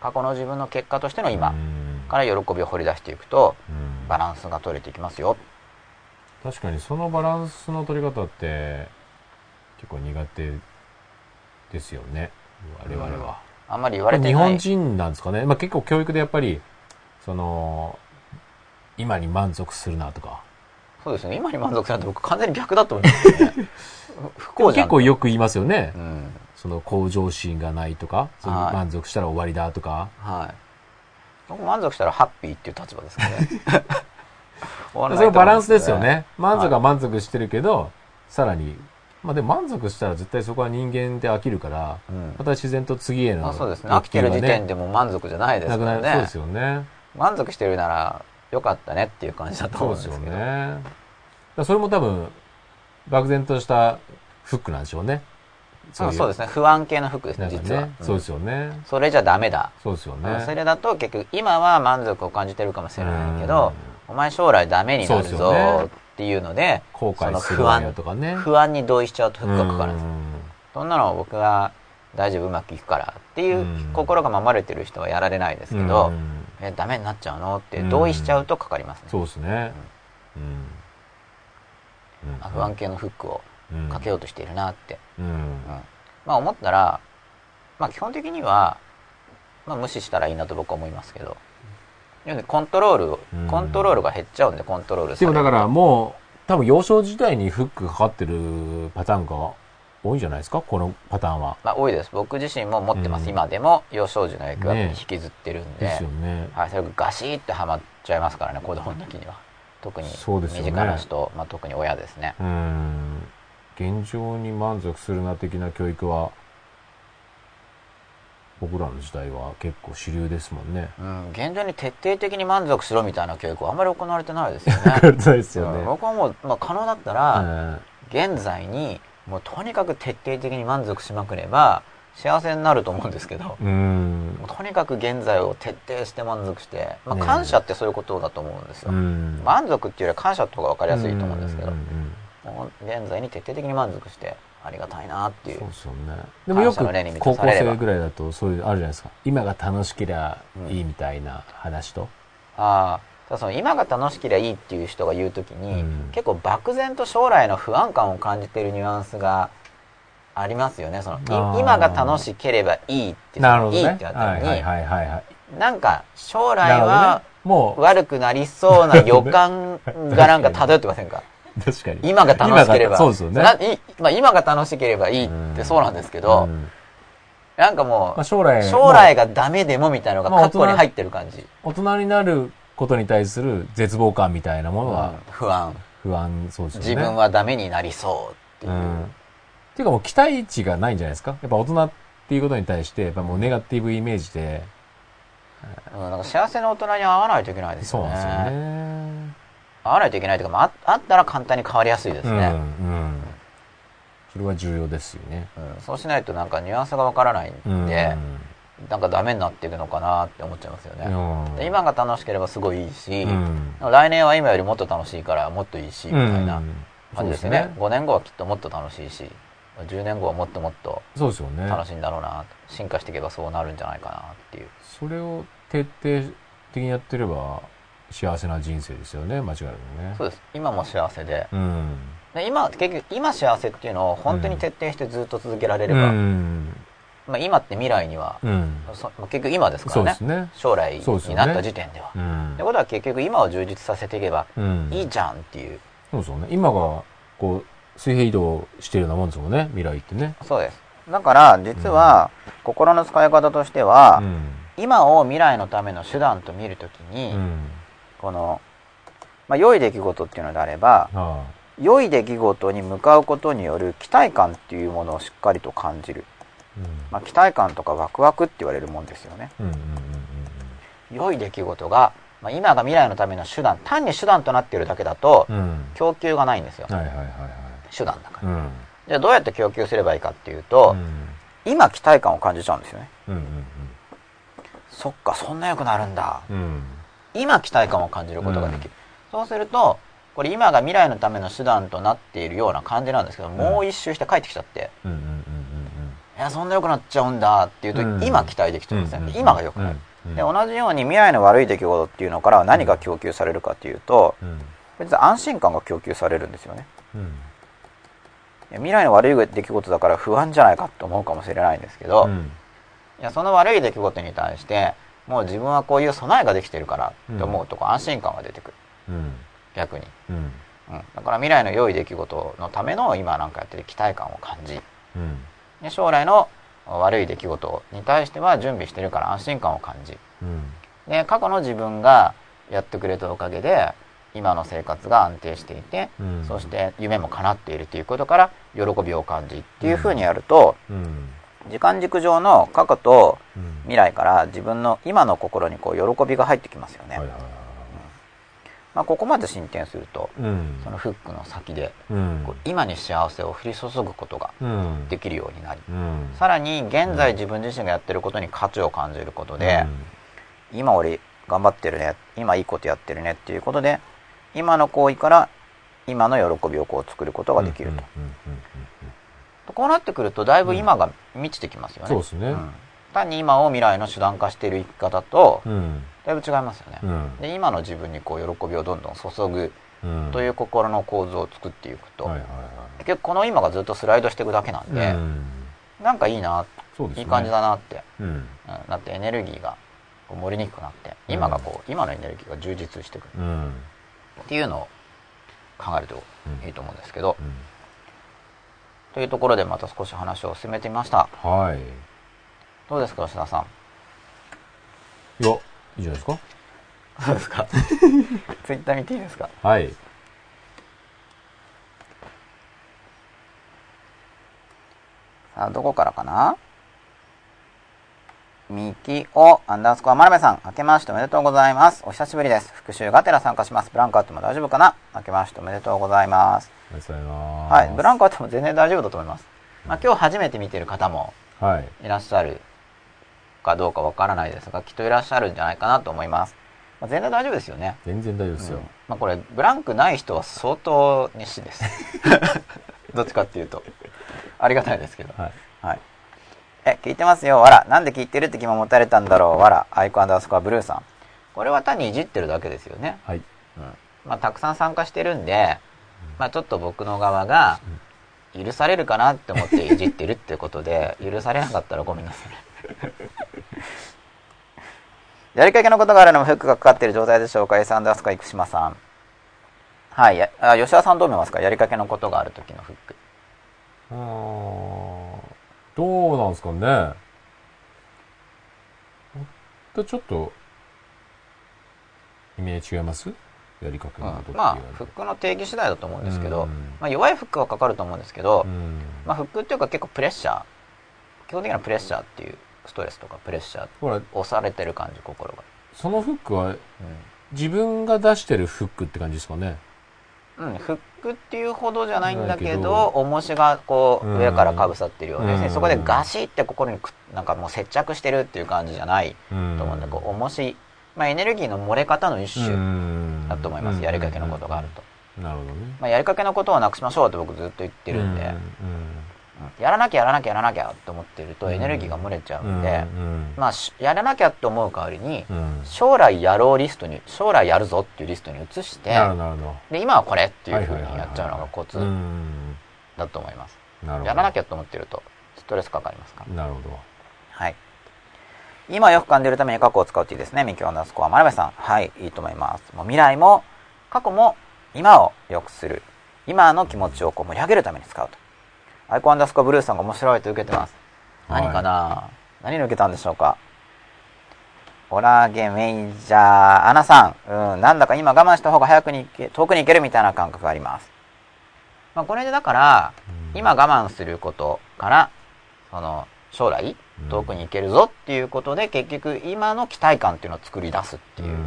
[SPEAKER 2] 過去の自分の結果としての今
[SPEAKER 1] うん。
[SPEAKER 2] から喜びを掘り出していくと
[SPEAKER 1] うん。
[SPEAKER 2] バランスが取れていきますよ。
[SPEAKER 1] 確かにそのバランスの取り方って結構苦手ですよね。我々は、
[SPEAKER 2] あんまり言われてない。
[SPEAKER 1] 日本人なんですかね、まあ、結構教育でやっぱりその今に満足するなとか。
[SPEAKER 2] そうですね。今に満足するって僕完全に逆だと思いますよね。[LAUGHS] 不幸じゃん
[SPEAKER 1] 結構よく言いますよね、
[SPEAKER 2] うん。
[SPEAKER 1] その向上心がないとかその
[SPEAKER 2] はい。
[SPEAKER 1] 満足したら終わりだとか、
[SPEAKER 2] はい。僕満足したらハッピーっていう立場ですかね。[LAUGHS]
[SPEAKER 1] それバランスですよね。満足は満足してるけど、さらにまあでも満足したら絶対そこは人間で飽きるから、
[SPEAKER 2] うん。
[SPEAKER 1] また自然と次への
[SPEAKER 2] あそうですね。飽きてる時点でもう満足じゃないです
[SPEAKER 1] なく
[SPEAKER 2] からね。
[SPEAKER 1] そうですよね。
[SPEAKER 2] 満足してるならよかったねっていう感じだと
[SPEAKER 1] そうですよ
[SPEAKER 2] 思うんですけど
[SPEAKER 1] ね。だからそれも多分漠然としたフックなんでしょうね。
[SPEAKER 2] そうそうですね。不安系の服ですね
[SPEAKER 1] なんか
[SPEAKER 2] 実は、
[SPEAKER 1] ねそうですよね。
[SPEAKER 2] それじゃダメだ、
[SPEAKER 1] そうですよね。
[SPEAKER 2] それだと結局今は満足を感じてるかもしれないけどお前将来ダメになる
[SPEAKER 1] そうですよね。
[SPEAKER 2] ぞっていうので
[SPEAKER 1] 後悔す
[SPEAKER 2] その不安
[SPEAKER 1] るわよとかね。
[SPEAKER 2] 不安に同意しちゃうとフックがかかる。んです
[SPEAKER 1] うん。
[SPEAKER 2] そんなの僕は大丈夫うまくいくからっていう
[SPEAKER 1] うん。
[SPEAKER 2] 心が守れてる人はやられないですけど、
[SPEAKER 1] うん。
[SPEAKER 2] えダメになっちゃうの？って同意しちゃうとかかりますね、
[SPEAKER 1] そうですね。うん。
[SPEAKER 2] あ不安系のフックを
[SPEAKER 1] うん。
[SPEAKER 2] かけようとしているなって、
[SPEAKER 1] うん。
[SPEAKER 2] うん。まあ思ったら、まあ基本的には、まあ無視したらいいなと僕は思いますけど、要するにコントロールコントロールが減っちゃうんで、コントロール
[SPEAKER 1] でもだからもう多分幼少時代にフックかかってるパターンが多いんじゃないですか？このパターンは。
[SPEAKER 2] まあ多いです。僕自身も持ってます。
[SPEAKER 1] うん。
[SPEAKER 2] 今でも幼少時の影響は
[SPEAKER 1] ね
[SPEAKER 2] 引きずってるんで、
[SPEAKER 1] ですよね。
[SPEAKER 2] はい、それがガシーってはまっちゃいますからね、子供の時には。特に
[SPEAKER 1] そうですよね。
[SPEAKER 2] 身近な人、まあ特に親ですね。
[SPEAKER 1] うん。現状に満足するな的な教育は僕らの時代は結構主流ですもんね。
[SPEAKER 2] うん、現状に徹底的に満足しろみたいな教育はあんまり行われてないですよね。[LAUGHS]
[SPEAKER 1] ですよ
[SPEAKER 2] うん
[SPEAKER 1] ね。
[SPEAKER 2] 僕はもう、まあ、可能だった
[SPEAKER 1] う
[SPEAKER 2] ら、
[SPEAKER 1] ん
[SPEAKER 2] 現在にもうとにかく徹底的に満足しまくれば幸せになると思うんですけど、
[SPEAKER 1] うん
[SPEAKER 2] とにかく現在を徹底して満足して、まあ、感謝ってそういうことだと思うんですよ、
[SPEAKER 1] うん
[SPEAKER 2] 満足っていうよりは感謝って方が分かりやすいと思うんですけど、
[SPEAKER 1] うんうんうん
[SPEAKER 2] もう現在に徹底的に満足してありがたいなっていう
[SPEAKER 1] そうですよね。でもよく高校生ぐらいだとそういうあるじゃないですか。今が楽しけりゃいいみたいな話と。
[SPEAKER 2] ああただその今が楽しければいいっていう人が言う時に、
[SPEAKER 1] うん
[SPEAKER 2] 結構漠然と将来の不安感を感じているニュアンスがありますよねその今が楽しければいいって
[SPEAKER 1] なるほどね
[SPEAKER 2] いいって。なったのに、
[SPEAKER 1] はいはいはいはいはい。
[SPEAKER 2] なんか将来は
[SPEAKER 1] ね。もう、
[SPEAKER 2] 悪くなりそうな予感がなんか漂ってませんか？
[SPEAKER 1] 確かに。
[SPEAKER 2] 今が楽しければ
[SPEAKER 1] そうですよね。
[SPEAKER 2] まあ、今が楽しければいいってそうなんですけど、
[SPEAKER 1] うん
[SPEAKER 2] なんかもう、
[SPEAKER 1] まあ、将来、
[SPEAKER 2] 将来がダメでもみたいなのが
[SPEAKER 1] まあ
[SPEAKER 2] 過去に入ってる感じ、
[SPEAKER 1] 大人になることに対する絶望感みたいなものは
[SPEAKER 2] うん不安
[SPEAKER 1] 不安そうですよね。
[SPEAKER 2] 自分はダメになりそうっていうう、
[SPEAKER 1] ん。っていうかもう期待値がないんじゃないですか？やっぱ大人っていうことに対して、やっぱもうネガティブイメージで、
[SPEAKER 2] うん、なんか幸せな大人に会わないといけないですよね。
[SPEAKER 1] そうなんですよね。
[SPEAKER 2] 会わないといけないというか、まあ、ああったら簡単に変わりやすいです
[SPEAKER 1] うん、
[SPEAKER 2] ね。
[SPEAKER 1] うん。それは重要ですよね。
[SPEAKER 2] うんそうしないとなんかニュアンスがわからないんで、なんかダメになっていくのかなって思っちゃいますよね。
[SPEAKER 1] うん
[SPEAKER 2] で今が楽しければすごいいいし、
[SPEAKER 1] うん
[SPEAKER 2] 来年は今よりもっと楽しいからもっといいし、みたいな
[SPEAKER 1] うん
[SPEAKER 2] 感じですよね。5年後はきっともっと楽しいし、10年後はもっともっと
[SPEAKER 1] そうですよね。
[SPEAKER 2] 楽しいんだろうな、進化していけばそうなるんじゃないかなっていう。
[SPEAKER 1] それを徹底的にやってれば幸せな人生ですよね間違いなくね。
[SPEAKER 2] そうです。今も幸せで。
[SPEAKER 1] うん。
[SPEAKER 2] で今、結局、今幸せっていうのを本当に徹底してずっと続けられれ
[SPEAKER 1] う
[SPEAKER 2] ば、
[SPEAKER 1] ん。
[SPEAKER 2] まあ今って未来には、
[SPEAKER 1] うん。
[SPEAKER 2] そ結局今ですからね。
[SPEAKER 1] ね。
[SPEAKER 2] 将来になった時点では。
[SPEAKER 1] うん。
[SPEAKER 2] ってことは結局今を充実させていけば
[SPEAKER 1] うん。
[SPEAKER 2] いいじゃんっていう。
[SPEAKER 1] そうですよね。今がこう水平移動してるようなもんですもんね未来ってね。
[SPEAKER 2] そうです。だから実は心の使い方としては、
[SPEAKER 1] うん。
[SPEAKER 2] 今を未来のための手段と見るときに、
[SPEAKER 1] うん
[SPEAKER 2] この、まあ、良い出来事っていうのであれば、
[SPEAKER 1] あ
[SPEAKER 2] 良い出来事に向かうことによる期待感っていうものをしっかりと感じる。
[SPEAKER 1] あうん
[SPEAKER 2] まあ、期待感とかワクワクって言われるもんですよね。
[SPEAKER 1] うんうん
[SPEAKER 2] 良い出来事が、まあ、今が未来のための手段、単に手段となっているだけだと
[SPEAKER 1] うんう、ん
[SPEAKER 2] 供給がないんですよ。
[SPEAKER 1] はいはいはいはい
[SPEAKER 2] 手段だから。
[SPEAKER 1] うん
[SPEAKER 2] じゃあどうやって供給すればいいかっていうと、
[SPEAKER 1] うん
[SPEAKER 2] 今期待感を感じちゃうんですよね。
[SPEAKER 1] うんうん
[SPEAKER 2] そっか、そんな良くなるんだ。
[SPEAKER 1] うんうん
[SPEAKER 2] 今期待感を感じることができる。そうすると、これ今が未来のための手段となっているような感じなんですけど、もう一周して帰ってきちゃって、
[SPEAKER 1] うんうんうん
[SPEAKER 2] いや、そんな良くなっちゃうんだっていうと、
[SPEAKER 1] うん。
[SPEAKER 2] 今期待できてるんですね。
[SPEAKER 1] うんうん
[SPEAKER 2] 今が良くなる。
[SPEAKER 1] うん
[SPEAKER 2] で、同じように未来の悪い出来事っていうのからは何が供給されるかっていうと、
[SPEAKER 1] うん。
[SPEAKER 2] 実は安心感が供給されるんですよね。未来の悪い出来事だから不安じゃないかと思うかもしれないんですけど、
[SPEAKER 1] うん。
[SPEAKER 2] いやその悪い出来事に対してもう自分はこういう備えができてるからって思うとこう安心感が出てくる。
[SPEAKER 1] うん。
[SPEAKER 2] 逆に、
[SPEAKER 1] うん。
[SPEAKER 2] うん、だから未来の良い出来事のための今なんかやってる期待感を感じ。
[SPEAKER 1] うん。
[SPEAKER 2] で将来の悪い出来事に対しては準備してるから安心感を感じ。
[SPEAKER 1] うん。
[SPEAKER 2] で過去の自分がやってくれたおかげで今の生活が安定していて、
[SPEAKER 1] うん。
[SPEAKER 2] そして夢も叶っているということから喜びを感じっていうふうにやると、
[SPEAKER 1] うん
[SPEAKER 2] 時間軸上の過去と
[SPEAKER 1] うん。
[SPEAKER 2] 未来から自分の今の心にこう喜びが入ってきますよね、
[SPEAKER 1] はいはいはい
[SPEAKER 2] まあ、ここまで進展すると
[SPEAKER 1] うん。
[SPEAKER 2] そのフックの先で
[SPEAKER 1] うん。
[SPEAKER 2] 今に幸せを降り注ぐことが
[SPEAKER 1] うん。
[SPEAKER 2] できるようになり
[SPEAKER 1] うん。
[SPEAKER 2] さらに現在自分自身がやってることに価値を感じることで、今俺頑張ってるね今いいことやってるねっていうことで今の行為から今の喜びをこう作ることができると、
[SPEAKER 1] うんうんうん
[SPEAKER 2] こうなってくるとだいぶ今が満ちてきますよね、
[SPEAKER 1] そうですね。
[SPEAKER 2] ん。単に今を未来の手段化している生き方と
[SPEAKER 1] うん。
[SPEAKER 2] だいぶ違いますよね、
[SPEAKER 1] うん。
[SPEAKER 2] で今の自分にこう喜びをどんどん注ぐ
[SPEAKER 1] うん。
[SPEAKER 2] という心の構図を作っていくと、
[SPEAKER 1] はいはい
[SPEAKER 2] 結局この今がずっとスライドしていくだけなんで、
[SPEAKER 1] はいうん。
[SPEAKER 2] なんかいいな、
[SPEAKER 1] ね。
[SPEAKER 2] いい感じだなって、
[SPEAKER 1] うん。
[SPEAKER 2] うん。なってエネルギーがこう盛りにくくなって今がこう、今のエネルギーが充実してくる。
[SPEAKER 1] うん。
[SPEAKER 2] っていうのを考えるといいと思うんですけど、
[SPEAKER 1] うん
[SPEAKER 2] というところでまた少し話を進めてみました。
[SPEAKER 1] はい。
[SPEAKER 2] どうですか吉田さん？
[SPEAKER 1] いやいいじゃないですか。
[SPEAKER 2] どうですか。[LAUGHS] ツイッター見ていいですか？
[SPEAKER 1] はい。
[SPEAKER 2] さあどこからかな？ミキオアンダースコアマルベさん明けましておめでとうございます。お久しぶりです。復習がてら参加します。ブランクあっても大丈夫かな？明けましておめでとうございます。
[SPEAKER 1] ありがとうございます。
[SPEAKER 2] はい。ブランクあっても全然大丈夫だと思います、まあ、今日初めて見てる方も
[SPEAKER 1] はい。
[SPEAKER 2] いらっしゃるかどうかわからないですがきっといらっしゃるんじゃないかなと思います、まあ、全然大丈夫ですよね。
[SPEAKER 1] 全然大丈夫ですよ。
[SPEAKER 2] うん。まあ、これブランクない人は相当熱心です。[LAUGHS] [LAUGHS] どっちかっていうと。ありがたいですけど。
[SPEAKER 1] はい。
[SPEAKER 2] はいえ聞いてますよ。わら。なんで聞いてるって気も持たれたんだろう。わら。アイコアンダースコアブルーさん。これは単にいじってるだけですよね、
[SPEAKER 1] はい。
[SPEAKER 2] うん。まあ、たくさん参加してるんで、まあ、ちょっと僕の側が許されるかなって思っていじってるってことで許されなかったらごめんなさい。[LAUGHS] やりかけのことがあるのもフックがかかっている状態でしょうか S アンダースコア生島さん。はい。やあ吉田さんどう見ますか？やりかけのことがある時のフック。
[SPEAKER 1] あーどうなんですかね。とちょっと意味合い違います？やりかけのことっていうのは
[SPEAKER 2] まあフックの定義次第だと思うんですけど、
[SPEAKER 1] うん。
[SPEAKER 2] まあ、弱いフックはかかると思うんですけど、
[SPEAKER 1] うん。
[SPEAKER 2] まあ、フックっていうか結構プレッシャー。基本的にはプレッシャーっていうストレスとかプレッシャー
[SPEAKER 1] ほら、
[SPEAKER 2] 押されてる感じ心が。
[SPEAKER 1] そのフックは自分が出してるフックって感じですかね。
[SPEAKER 2] うん、うん、フックっていうほどじゃないんだけど重しがこう
[SPEAKER 1] うん
[SPEAKER 2] 上からかぶさってるようで、
[SPEAKER 1] うん。
[SPEAKER 2] そこでガシって心にくなんかもう接着してるっていう感じじゃない
[SPEAKER 1] うん
[SPEAKER 2] と思うんで、こう重し、まあ、エネルギーの漏れ方の一種だと思います、やりかけのことがあると、
[SPEAKER 1] と。なるほどね。
[SPEAKER 2] まあ、やりかけのことをなくしましょうって僕ずっと言ってるんで、
[SPEAKER 1] うん。
[SPEAKER 2] うんやらなきゃやらなきゃやらなきゃって思ってるとエネルギーが漏れちゃ
[SPEAKER 1] う
[SPEAKER 2] うんんで、
[SPEAKER 1] うん。
[SPEAKER 2] まあしやらなきゃって思う代わりに
[SPEAKER 1] うん。
[SPEAKER 2] 将来やろうリストに将来やるぞっていうリストに移して。で今はこれっていうふうにやっちゃうのがコツ
[SPEAKER 1] うん
[SPEAKER 2] だと思います。やらなきゃと思ってるとストレスかかりますか？ら
[SPEAKER 1] なるほど。
[SPEAKER 2] はい。今よく感じるために過去を使うっていいですね。ミキオンダースコア真鍋さん。はいいいと思います。もう未来も過去も今を良くする。今の気持ちをこう盛り上げるために使うとアイコアンダースコアブルースさんが面白いと受けてます。
[SPEAKER 1] はい。
[SPEAKER 2] 何かな、何を受けたんでしょうか？オラゲメイジャーアナさん、うん、なんだか今我慢した方が早くに行け遠くに行けるみたいな感覚があります、まあ、これでだから
[SPEAKER 1] うん。
[SPEAKER 2] 今我慢することからその将来
[SPEAKER 1] うん。
[SPEAKER 2] 遠くに行けるぞっていうことで結局今の期待感っていうのを作り出すっていう、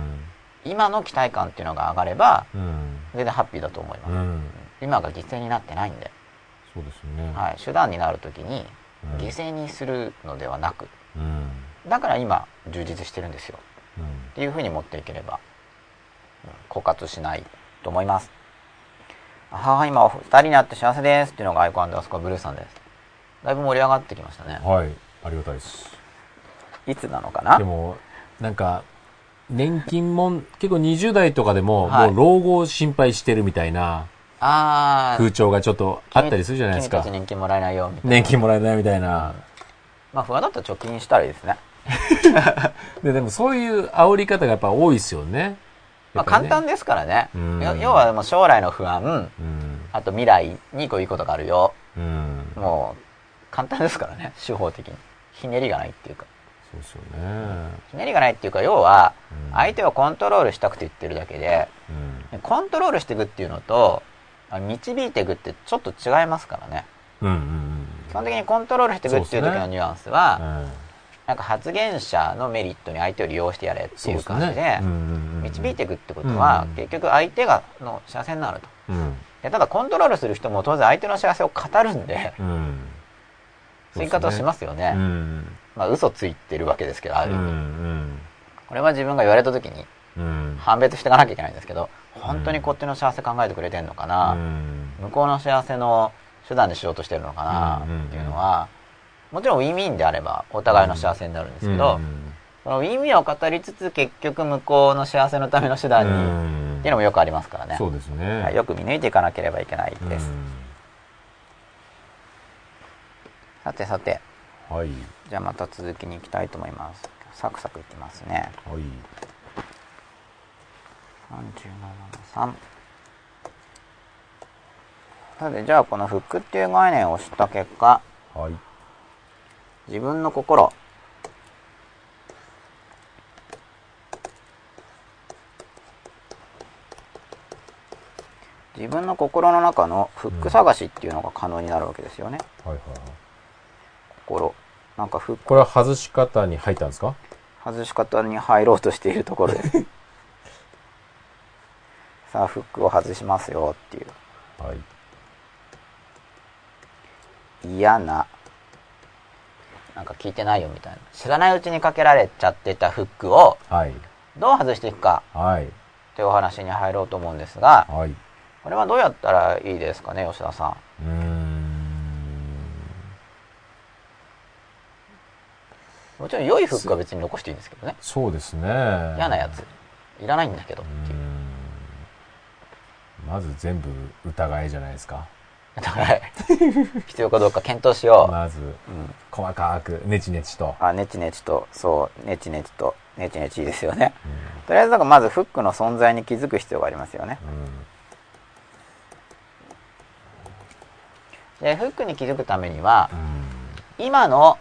[SPEAKER 2] 今の期待感っていうのが上がれば
[SPEAKER 1] うん。
[SPEAKER 2] 全然ハッピーだと思います、
[SPEAKER 1] うん。
[SPEAKER 2] 今が犠牲になってないんで、
[SPEAKER 1] そうですね。
[SPEAKER 2] はい、手段になる時に
[SPEAKER 1] うん。
[SPEAKER 2] 犠牲にするのではなく
[SPEAKER 1] うん。
[SPEAKER 2] だから今充実してるんですよ。
[SPEAKER 1] うん。
[SPEAKER 2] っていうふうに持っていければ、うん枯渇しないと思いますああ今お二人に会って幸せですっていうのがアイコンアンダースコアブルーさんです。だいぶ盛り上がってきましたね。
[SPEAKER 1] はい。ありがたいです。
[SPEAKER 2] いつなのかな？
[SPEAKER 1] でも、なんか、年金もん、結構20代とかでも、
[SPEAKER 2] はい。
[SPEAKER 1] もう老後を心配してるみたいな
[SPEAKER 2] ああ
[SPEAKER 1] 風潮がちょっとあったりするじゃないですか
[SPEAKER 2] 君たち。年金もらえないよみたいな
[SPEAKER 1] 年金もらえないみたいな。
[SPEAKER 2] まあ不安だったら貯金したらいいですね [LAUGHS]
[SPEAKER 1] で、でもそういう煽り方がやっぱ多いですよね。
[SPEAKER 2] まあ簡単ですからね
[SPEAKER 1] うん
[SPEAKER 2] よ要はもう将来の不安
[SPEAKER 1] うん。
[SPEAKER 2] あと未来にこういうことがあるよ
[SPEAKER 1] うん。
[SPEAKER 2] もう簡単ですからね手法的にひねりがないっていうか
[SPEAKER 1] そうですよね。
[SPEAKER 2] ひねりがないっていうか要は
[SPEAKER 1] うん
[SPEAKER 2] 相手をコントロールしたくて言ってるだけで
[SPEAKER 1] うん。
[SPEAKER 2] コントロールしていくっていうのとあ導いていくってちょっと違いますからね
[SPEAKER 1] うんうん
[SPEAKER 2] 基本的にコントロールしていくっていう時のニュアンス
[SPEAKER 1] うん。
[SPEAKER 2] は、
[SPEAKER 1] うん
[SPEAKER 2] なんか発言者のメリットに相手を利用してやれっていう感じで
[SPEAKER 1] ね。うんうんうん
[SPEAKER 2] 導いていくってことは、
[SPEAKER 1] うん
[SPEAKER 2] 結局相手がの幸せになると
[SPEAKER 1] うん。
[SPEAKER 2] でただコントロールする人も当然相手の幸せを語るんで
[SPEAKER 1] うん。
[SPEAKER 2] そういう言い方をしますよね
[SPEAKER 1] うん。
[SPEAKER 2] まあ嘘ついてるわけですけどあ
[SPEAKER 1] うん。
[SPEAKER 2] る意味、
[SPEAKER 1] うん。
[SPEAKER 2] これは自分が言われた時に
[SPEAKER 1] うん。
[SPEAKER 2] 判別していかなきゃいけないんですけど本当にこっちの幸せ考えてくれてんのかな、
[SPEAKER 1] うん。
[SPEAKER 2] 向こうの幸せの手段にしようとしてるのかな？っていうのはもちろんウィンウィンであればお互いの幸せになるんですけど、ウィンウィンを語りつつ結局向こうの幸せのための手段に、
[SPEAKER 1] うん。
[SPEAKER 2] っていうのもよくありますからね。
[SPEAKER 1] そうですね。
[SPEAKER 2] はいよく見抜いていかなければいけないです、さてさて。
[SPEAKER 1] うんはい。
[SPEAKER 2] じゃあまた続きに行きたいと思います。サクサクいきますね。
[SPEAKER 1] はい。
[SPEAKER 2] 373さてじゃあこのフックっていう概念を知った結果
[SPEAKER 1] はい。
[SPEAKER 2] 自分の心。自分の心の中のフック探しっていうのが可能になるわけですよね、
[SPEAKER 1] はいはいはい。
[SPEAKER 2] 心。なんかフック。
[SPEAKER 1] これは外し方に入ったんですか？
[SPEAKER 2] 外し方に入ろうとしているところで。すさあフックを外しますよっていう
[SPEAKER 1] はい。
[SPEAKER 2] 嫌ななんか聞いてないよみたいな知らないうちにかけられちゃってたフックを
[SPEAKER 1] はい。
[SPEAKER 2] どう外していくか
[SPEAKER 1] はい。
[SPEAKER 2] っていうお話に入ろうと思うんですが
[SPEAKER 1] はい。
[SPEAKER 2] これはどうやったらいいですかね吉田さん
[SPEAKER 1] うーん。
[SPEAKER 2] もちろん良いフックは別に残していいんですけどね
[SPEAKER 1] そうですね。
[SPEAKER 2] 嫌なやついらないんだけど
[SPEAKER 1] う
[SPEAKER 2] っていう
[SPEAKER 1] ーん。まず全部疑いじゃないですか。
[SPEAKER 2] だから必要かどうか検討しよう、
[SPEAKER 1] まず、
[SPEAKER 2] うん、
[SPEAKER 1] 細かく、ネチネチと。
[SPEAKER 2] あネチネチと。そうネチネチと。ネチネチですよね。
[SPEAKER 1] うん。
[SPEAKER 2] とりあえずだからまずフックの存在に気づく必要がありますよね。でフックに気づくためには
[SPEAKER 1] うん。
[SPEAKER 2] 今の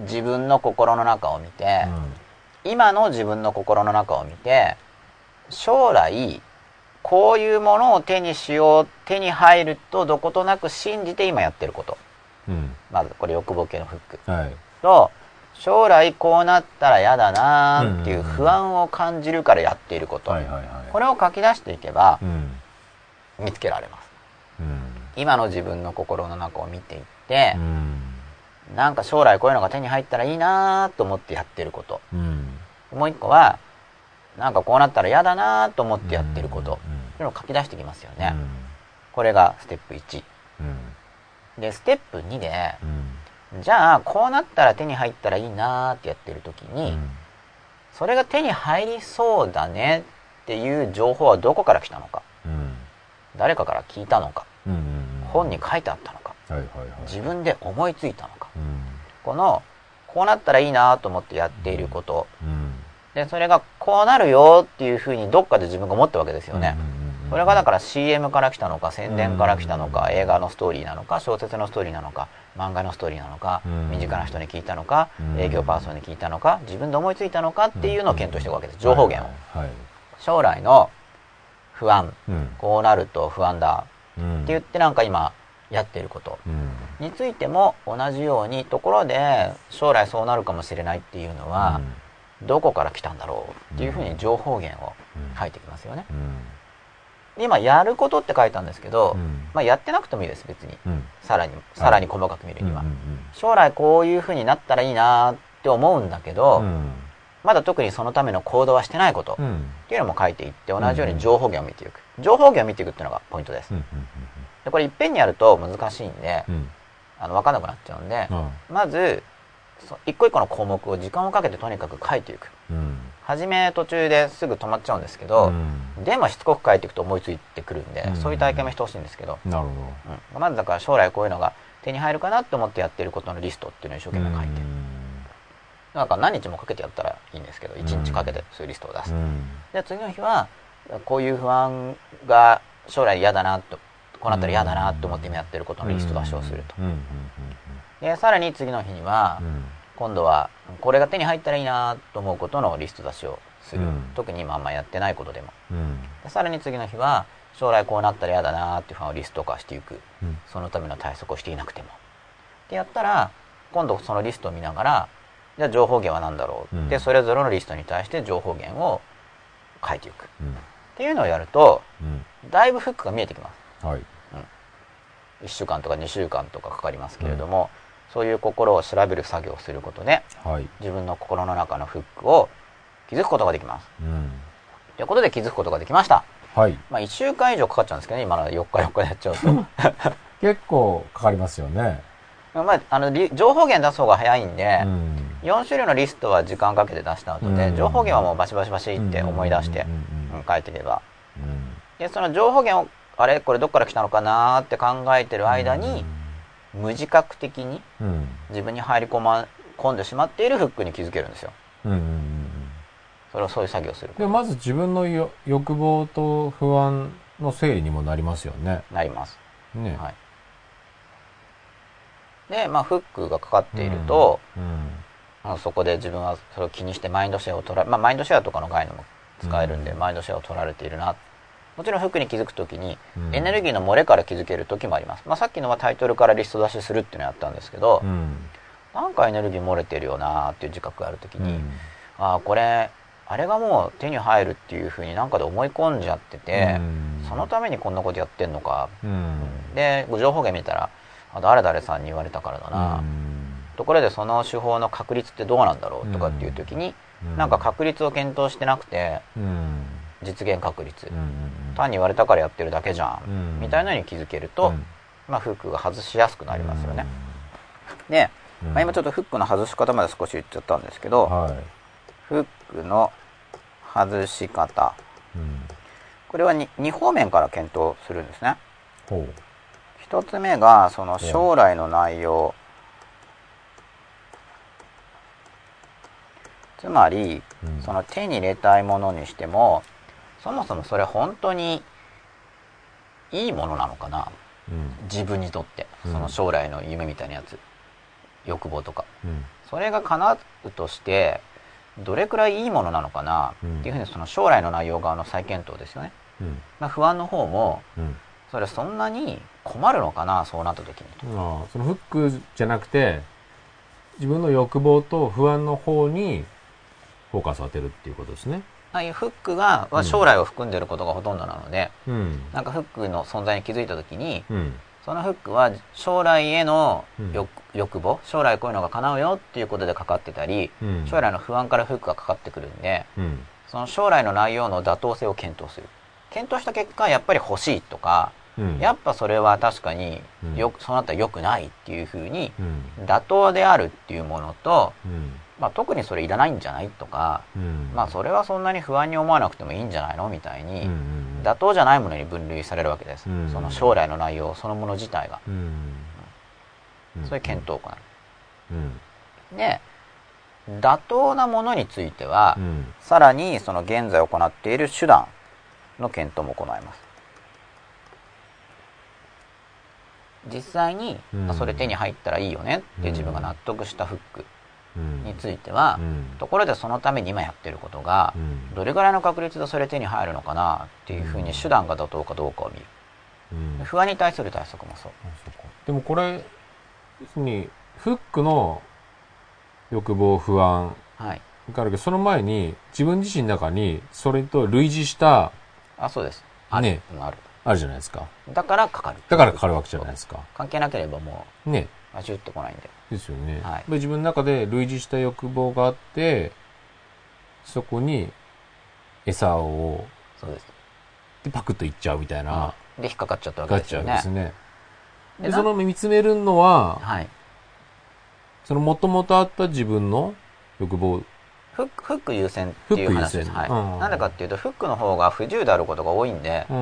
[SPEAKER 2] 自分の心の中を見て、
[SPEAKER 1] うん。
[SPEAKER 2] 今の自分の心の中を見て将来こういうものを手にしよう手に入るとどことなく信じて今やってること
[SPEAKER 1] うん。
[SPEAKER 2] まずこれ欲望系のフック
[SPEAKER 1] はい。
[SPEAKER 2] と将来こうなったら嫌だなーっていう不安を感じるからやっていること。これを書き出していけば
[SPEAKER 1] うん。
[SPEAKER 2] 見つけられます
[SPEAKER 1] うん。
[SPEAKER 2] 今の自分の心の中を見ていって
[SPEAKER 1] う、ん。
[SPEAKER 2] なんか将来こういうのが手に入ったらいいなーと思ってやってること
[SPEAKER 1] うん。
[SPEAKER 2] もう一個はなんかこうなったら嫌だなーと思ってやってること、
[SPEAKER 1] うん
[SPEAKER 2] いうのを書き出してきますよね、
[SPEAKER 1] うん。
[SPEAKER 2] これがステップ1
[SPEAKER 1] うん。
[SPEAKER 2] でステップ2で
[SPEAKER 1] うん。
[SPEAKER 2] じゃあこうなったら手に入ったらいいなーってやってる時に、
[SPEAKER 1] うん
[SPEAKER 2] それが手に入りそうだねっていう情報はどこから来たのか
[SPEAKER 1] うん。
[SPEAKER 2] 誰かから聞いたのか
[SPEAKER 1] うん。うん。
[SPEAKER 2] 本に書いてあったのか。自分で思いついたのか
[SPEAKER 1] うん。
[SPEAKER 2] このこうなったらいいなと思ってやっていること
[SPEAKER 1] うん。
[SPEAKER 2] でそれがこうなるよっていうふうにどっかで自分が思ったわけですよね、それがだからら CM から来たのか宣伝から来たのか映画のストーリーなのか小説のストーリーなのか漫画のストーリーなのか
[SPEAKER 1] うん
[SPEAKER 2] 身近な人に聞いたのか
[SPEAKER 1] うん
[SPEAKER 2] 営業パーソンに聞いたのか自分で思いついたのかっていうのを検討していくわけです情報源を
[SPEAKER 1] はい。
[SPEAKER 2] 将来の不安
[SPEAKER 1] うん。
[SPEAKER 2] こうなると不安だ
[SPEAKER 1] うん。
[SPEAKER 2] って言ってなんか今やってること
[SPEAKER 1] うん。
[SPEAKER 2] についても同じようにところで将来そうなるかもしれないっていうのはどこから来たんだろうっていうふうに情報源を書いてきますよね。今やることって書いたんですけど、
[SPEAKER 1] うん
[SPEAKER 2] まあ、やってなくてもいいです別に
[SPEAKER 1] うん。
[SPEAKER 2] さらにさらに細かく見るには、
[SPEAKER 1] うん
[SPEAKER 2] 将来こういうふうになったらいいなって思うんだけど、
[SPEAKER 1] うん。
[SPEAKER 2] まだ特にそのための行動はしてないことっ
[SPEAKER 1] うん。
[SPEAKER 2] ていうのも書いていって同じように情報源を見ていく情報源を見ていくっていうのがポイントです、
[SPEAKER 1] うん。
[SPEAKER 2] でこれいっぺんにやると難しいんで、
[SPEAKER 1] うん。
[SPEAKER 2] あの分かんなくなっちゃうんで、
[SPEAKER 1] うん。
[SPEAKER 2] まずそ一個一個の項目を時間をかけてとにかく書いていく
[SPEAKER 1] うん。
[SPEAKER 2] 初め途中ですぐ止まっちゃうんですけど、でもしつこく書いていくと思いついてくるんで、
[SPEAKER 1] うん。
[SPEAKER 2] そういう体験もしてほしいんですけど、
[SPEAKER 1] なるほ
[SPEAKER 2] うん。まずだから将来こういうのが手に入るかなって思ってやってることのリストっていうのを一生
[SPEAKER 1] ど。
[SPEAKER 2] 懸命書いて、なんか何日もかけてやったらいいんですけど1日かけてそういうリストを出す、
[SPEAKER 1] うん。
[SPEAKER 2] で次の日はこういう不安が将来嫌だなとこうなったら嫌だなと思って今やってることのリスト出しをすると、
[SPEAKER 1] うん。うん。
[SPEAKER 2] でさらに次の日には、
[SPEAKER 1] うん。
[SPEAKER 2] 今度はこれが手に入ったらいいなと思うことのリスト出しをする、
[SPEAKER 1] うん
[SPEAKER 2] 特に今あんまやってないことでも
[SPEAKER 1] うん。
[SPEAKER 2] でさらに次の日は将来こうなったら嫌だなっていう不安をリスト化していく
[SPEAKER 1] うん。
[SPEAKER 2] そのための対策をしていなくてもでやったら今度そのリストを見ながらじゃあ情報源は何だろう、
[SPEAKER 1] うん
[SPEAKER 2] でそれぞれのリストに対して情報源を書いていくっ
[SPEAKER 1] うん。
[SPEAKER 2] ていうのをやると
[SPEAKER 1] うん。
[SPEAKER 2] だいぶフックが見えてきます
[SPEAKER 1] はい。
[SPEAKER 2] 1週間とか2週間とかかかりますけれども、そういう心を調べる作業をすることで
[SPEAKER 1] はい。
[SPEAKER 2] 自分の心の中のフックを気づくことができます。
[SPEAKER 1] うん。
[SPEAKER 2] ということで気づくことができました。
[SPEAKER 1] はい。
[SPEAKER 2] まあ1週間以上かかっちゃうんですけどね今の4日4日でやっちゃうと [LAUGHS]
[SPEAKER 1] 結構かかりますよね。[LAUGHS]
[SPEAKER 2] まああのり情報源出す方が早いんで、
[SPEAKER 1] うん。
[SPEAKER 2] 4種類のリストは時間かけて出した後で、
[SPEAKER 1] うん。
[SPEAKER 2] 情報源はもうバシバシバシって思い出して、書いていけば。
[SPEAKER 1] うん。
[SPEAKER 2] でその情報源をあれ？これどっから来たのかなーって考えてる間に、無自覚的に
[SPEAKER 1] うん。
[SPEAKER 2] 自分に入り込ま込んでしまっているフックに気づけるんですよ
[SPEAKER 1] うん。うん。うん。
[SPEAKER 2] それをそういう作業をする
[SPEAKER 1] で、まず自分のよ欲望と不安の整理にもなりますよね。
[SPEAKER 2] になります、
[SPEAKER 1] ね。
[SPEAKER 2] はいでまあフックがかかっていると、
[SPEAKER 1] うん。
[SPEAKER 2] まあそこで自分はそれを気にしてマインドシェアを取られ、まあ、マインドシェアとかの概念も使えるんで、
[SPEAKER 1] うん
[SPEAKER 2] マインドシェアを取られているなもちろんフックに気づくときに、
[SPEAKER 1] うん。
[SPEAKER 2] エネルギーの漏れから気づける時もあります、まあ、さっきのはタイトルからリスト出しするっていうのをやったんですけど、
[SPEAKER 1] うん。
[SPEAKER 2] なんかエネルギー漏れてるよなーっていう自覚があるときに、
[SPEAKER 1] うん。
[SPEAKER 2] ああこれあれがもう手に入るっていうふうになんかで思い込んじゃってて、
[SPEAKER 1] うん。
[SPEAKER 2] そのためにこんなことやってんのか、
[SPEAKER 1] うん。
[SPEAKER 2] で情報源見たらあ誰々さんに言われたからだな、ところでその手法の確率ってどうなんだろうとかっていう時に、
[SPEAKER 1] うん。
[SPEAKER 2] なんか確率を検討してなくて
[SPEAKER 1] うん。
[SPEAKER 2] 実現確率、
[SPEAKER 1] うん。
[SPEAKER 2] 単に言われたからやってるだけじゃん、
[SPEAKER 1] うん。
[SPEAKER 2] みたいなのに気づけると、
[SPEAKER 1] うん。
[SPEAKER 2] まあ、フックが外しやすくなりますよね、で、
[SPEAKER 1] うん。
[SPEAKER 2] まあ、今ちょっとフックの外し方まで少し言っちゃったんですけど、
[SPEAKER 1] はい。
[SPEAKER 2] フックの外し方。
[SPEAKER 1] うん。
[SPEAKER 2] これは 2, 2方面から検討するんですね。
[SPEAKER 1] ほう。
[SPEAKER 2] 一つ目がその将来の内容。つまり
[SPEAKER 1] うん。
[SPEAKER 2] その手に入れたいものにしてもそもそもそれ本当にいいものなのかな？
[SPEAKER 1] うん。
[SPEAKER 2] 自分にとって
[SPEAKER 1] うん
[SPEAKER 2] その将来の夢みたいなやつ欲望とか
[SPEAKER 1] うん。
[SPEAKER 2] それが叶うとしてどれくらいいいものなのかな？
[SPEAKER 1] うん
[SPEAKER 2] っていうふうにその将来の内容側の再検討ですよね、
[SPEAKER 1] うん。
[SPEAKER 2] まあ、不安の方も
[SPEAKER 1] うん。
[SPEAKER 2] それそんなに困るのかな？そうなった時に
[SPEAKER 1] ああそのフックじゃなくて、自分の欲望と不安の方にフォーカスを当てるっていうことですね。
[SPEAKER 2] ああいうフックがは将来を含んでることがほとんどなので、
[SPEAKER 1] うん。
[SPEAKER 2] なんかフックの存在に気づいた時に
[SPEAKER 1] うん。
[SPEAKER 2] そのフックは将来への
[SPEAKER 1] うん
[SPEAKER 2] 欲,、欲望将来こういうのが叶うよっていうことでかかってたり、
[SPEAKER 1] うん。
[SPEAKER 2] 将来の不安からフックがかかってくるんで
[SPEAKER 1] うん。
[SPEAKER 2] その将来の内容の妥当性を検討する検討した結果やっぱり欲しいとか、
[SPEAKER 1] うん。
[SPEAKER 2] やっぱそれは確かに
[SPEAKER 1] うん
[SPEAKER 2] よそうなったら良くないっていうふうに
[SPEAKER 1] うん。
[SPEAKER 2] 妥当であるっていうものと、
[SPEAKER 1] うん。
[SPEAKER 2] まあ、特にそれいらないんじゃないとか、
[SPEAKER 1] うん。
[SPEAKER 2] まあそれはそんなに不安に思わなくてもいいんじゃないのみたいに、
[SPEAKER 1] うんうん
[SPEAKER 2] 妥当じゃないものに分類されるわけです、
[SPEAKER 1] うん
[SPEAKER 2] その将来の内容そのもの自体が、
[SPEAKER 1] うん。うん。
[SPEAKER 2] そういう検討を行
[SPEAKER 1] う
[SPEAKER 2] で妥当なものについては、
[SPEAKER 1] うん。
[SPEAKER 2] さらにその現在行っている手段の検討も行います実際に、
[SPEAKER 1] うん
[SPEAKER 2] あそれ手に入ったらいいよねって
[SPEAKER 1] うん
[SPEAKER 2] 自分が納得したフック
[SPEAKER 1] うん。
[SPEAKER 2] については、
[SPEAKER 1] うん。
[SPEAKER 2] ところでそのために今やってることが
[SPEAKER 1] う、ん。
[SPEAKER 2] どれぐらいの確率でそれ手に入るのかなっていうふうに手段が妥当かどうかを見る
[SPEAKER 1] うん。
[SPEAKER 2] 不安に対する対策もそう
[SPEAKER 1] でもこれ、要に、フックの欲望、不安
[SPEAKER 2] はい
[SPEAKER 1] があるけど、その前に自分自身の中にそれと類似した、
[SPEAKER 2] あそうですある、
[SPEAKER 1] ね
[SPEAKER 2] うんある
[SPEAKER 1] あるじゃないですか。
[SPEAKER 2] だからかかる
[SPEAKER 1] だからかかるわけじゃないですか。
[SPEAKER 2] 関係なければも
[SPEAKER 1] ね。
[SPEAKER 2] う味打ってこないんで
[SPEAKER 1] ですよね。
[SPEAKER 2] はい
[SPEAKER 1] で自分の中で類似した欲望があって、そこに餌を、
[SPEAKER 2] そうです
[SPEAKER 1] でパクッといっちゃうみたいな、
[SPEAKER 2] で引っかかっちゃったわけ
[SPEAKER 1] がっちゃ
[SPEAKER 2] ですよね
[SPEAKER 1] うんですね。で、
[SPEAKER 2] で
[SPEAKER 1] その見つめるのは、
[SPEAKER 2] はい
[SPEAKER 1] その元々あった自分の欲望。
[SPEAKER 2] フックフック優先っていう話です、はい。なんでかっていうとフックの方が不自由であることが多いんで、
[SPEAKER 1] うん。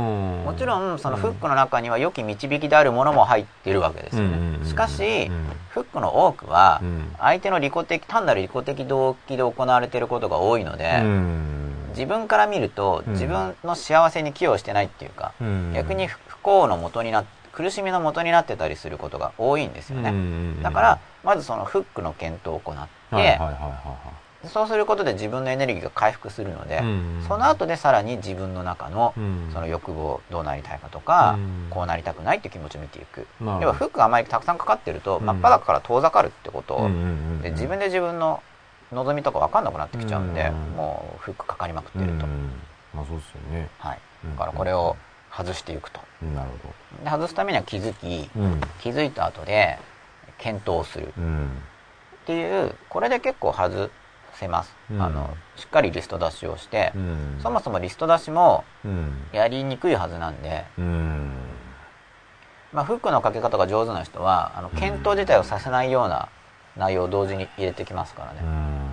[SPEAKER 2] もちろんそのフックの中には良き導きであるものも入っているわけですよね。しかし
[SPEAKER 1] うん。
[SPEAKER 2] フックの多くは
[SPEAKER 1] うん。
[SPEAKER 2] 相手の利己的単なる利己的動機で行われていることが多いので、
[SPEAKER 1] うん。
[SPEAKER 2] 自分から見ると
[SPEAKER 1] うん。
[SPEAKER 2] 自分の幸せに寄与してないっていうか、
[SPEAKER 1] うん。
[SPEAKER 2] 逆に不幸の元にな苦しみの元になってたりすることが多いんですよね、
[SPEAKER 1] うん
[SPEAKER 2] だからまずそのフックの検討を行って、そうすることで自分のエネルギーが回復するので、
[SPEAKER 1] うん。
[SPEAKER 2] その後でさらに自分の中のその欲望どうなりたいかとか、
[SPEAKER 1] うん。
[SPEAKER 2] こうなりたくないって気持ちを見ていく、要はフックがあまりたくさんかかってると、
[SPEAKER 1] うん。
[SPEAKER 2] 真っ裸から遠ざかるってこと、で自分で自分の望みとか分かんなくなってきちゃうんで、
[SPEAKER 1] うん。
[SPEAKER 2] もうフックかかりまくってると、
[SPEAKER 1] うんまあそうですよね。
[SPEAKER 2] はい、
[SPEAKER 1] うん
[SPEAKER 2] だからこれを外していくと。
[SPEAKER 1] なるほ
[SPEAKER 2] で外すためには気づき
[SPEAKER 1] ど。うん。
[SPEAKER 2] 気づいた後で検討する。
[SPEAKER 1] うん。
[SPEAKER 2] っていうこれで結構外せます、
[SPEAKER 1] うん。
[SPEAKER 2] あのしっかりリスト出しをして、
[SPEAKER 1] うん。
[SPEAKER 2] そもそもリスト出しも
[SPEAKER 1] うん。
[SPEAKER 2] やりにくいはずなんで、
[SPEAKER 1] うん。
[SPEAKER 2] まあ、フックのかけ方が上手な人はあの検討自体をさせないような内容を同時に入れてきますからね、
[SPEAKER 1] うん。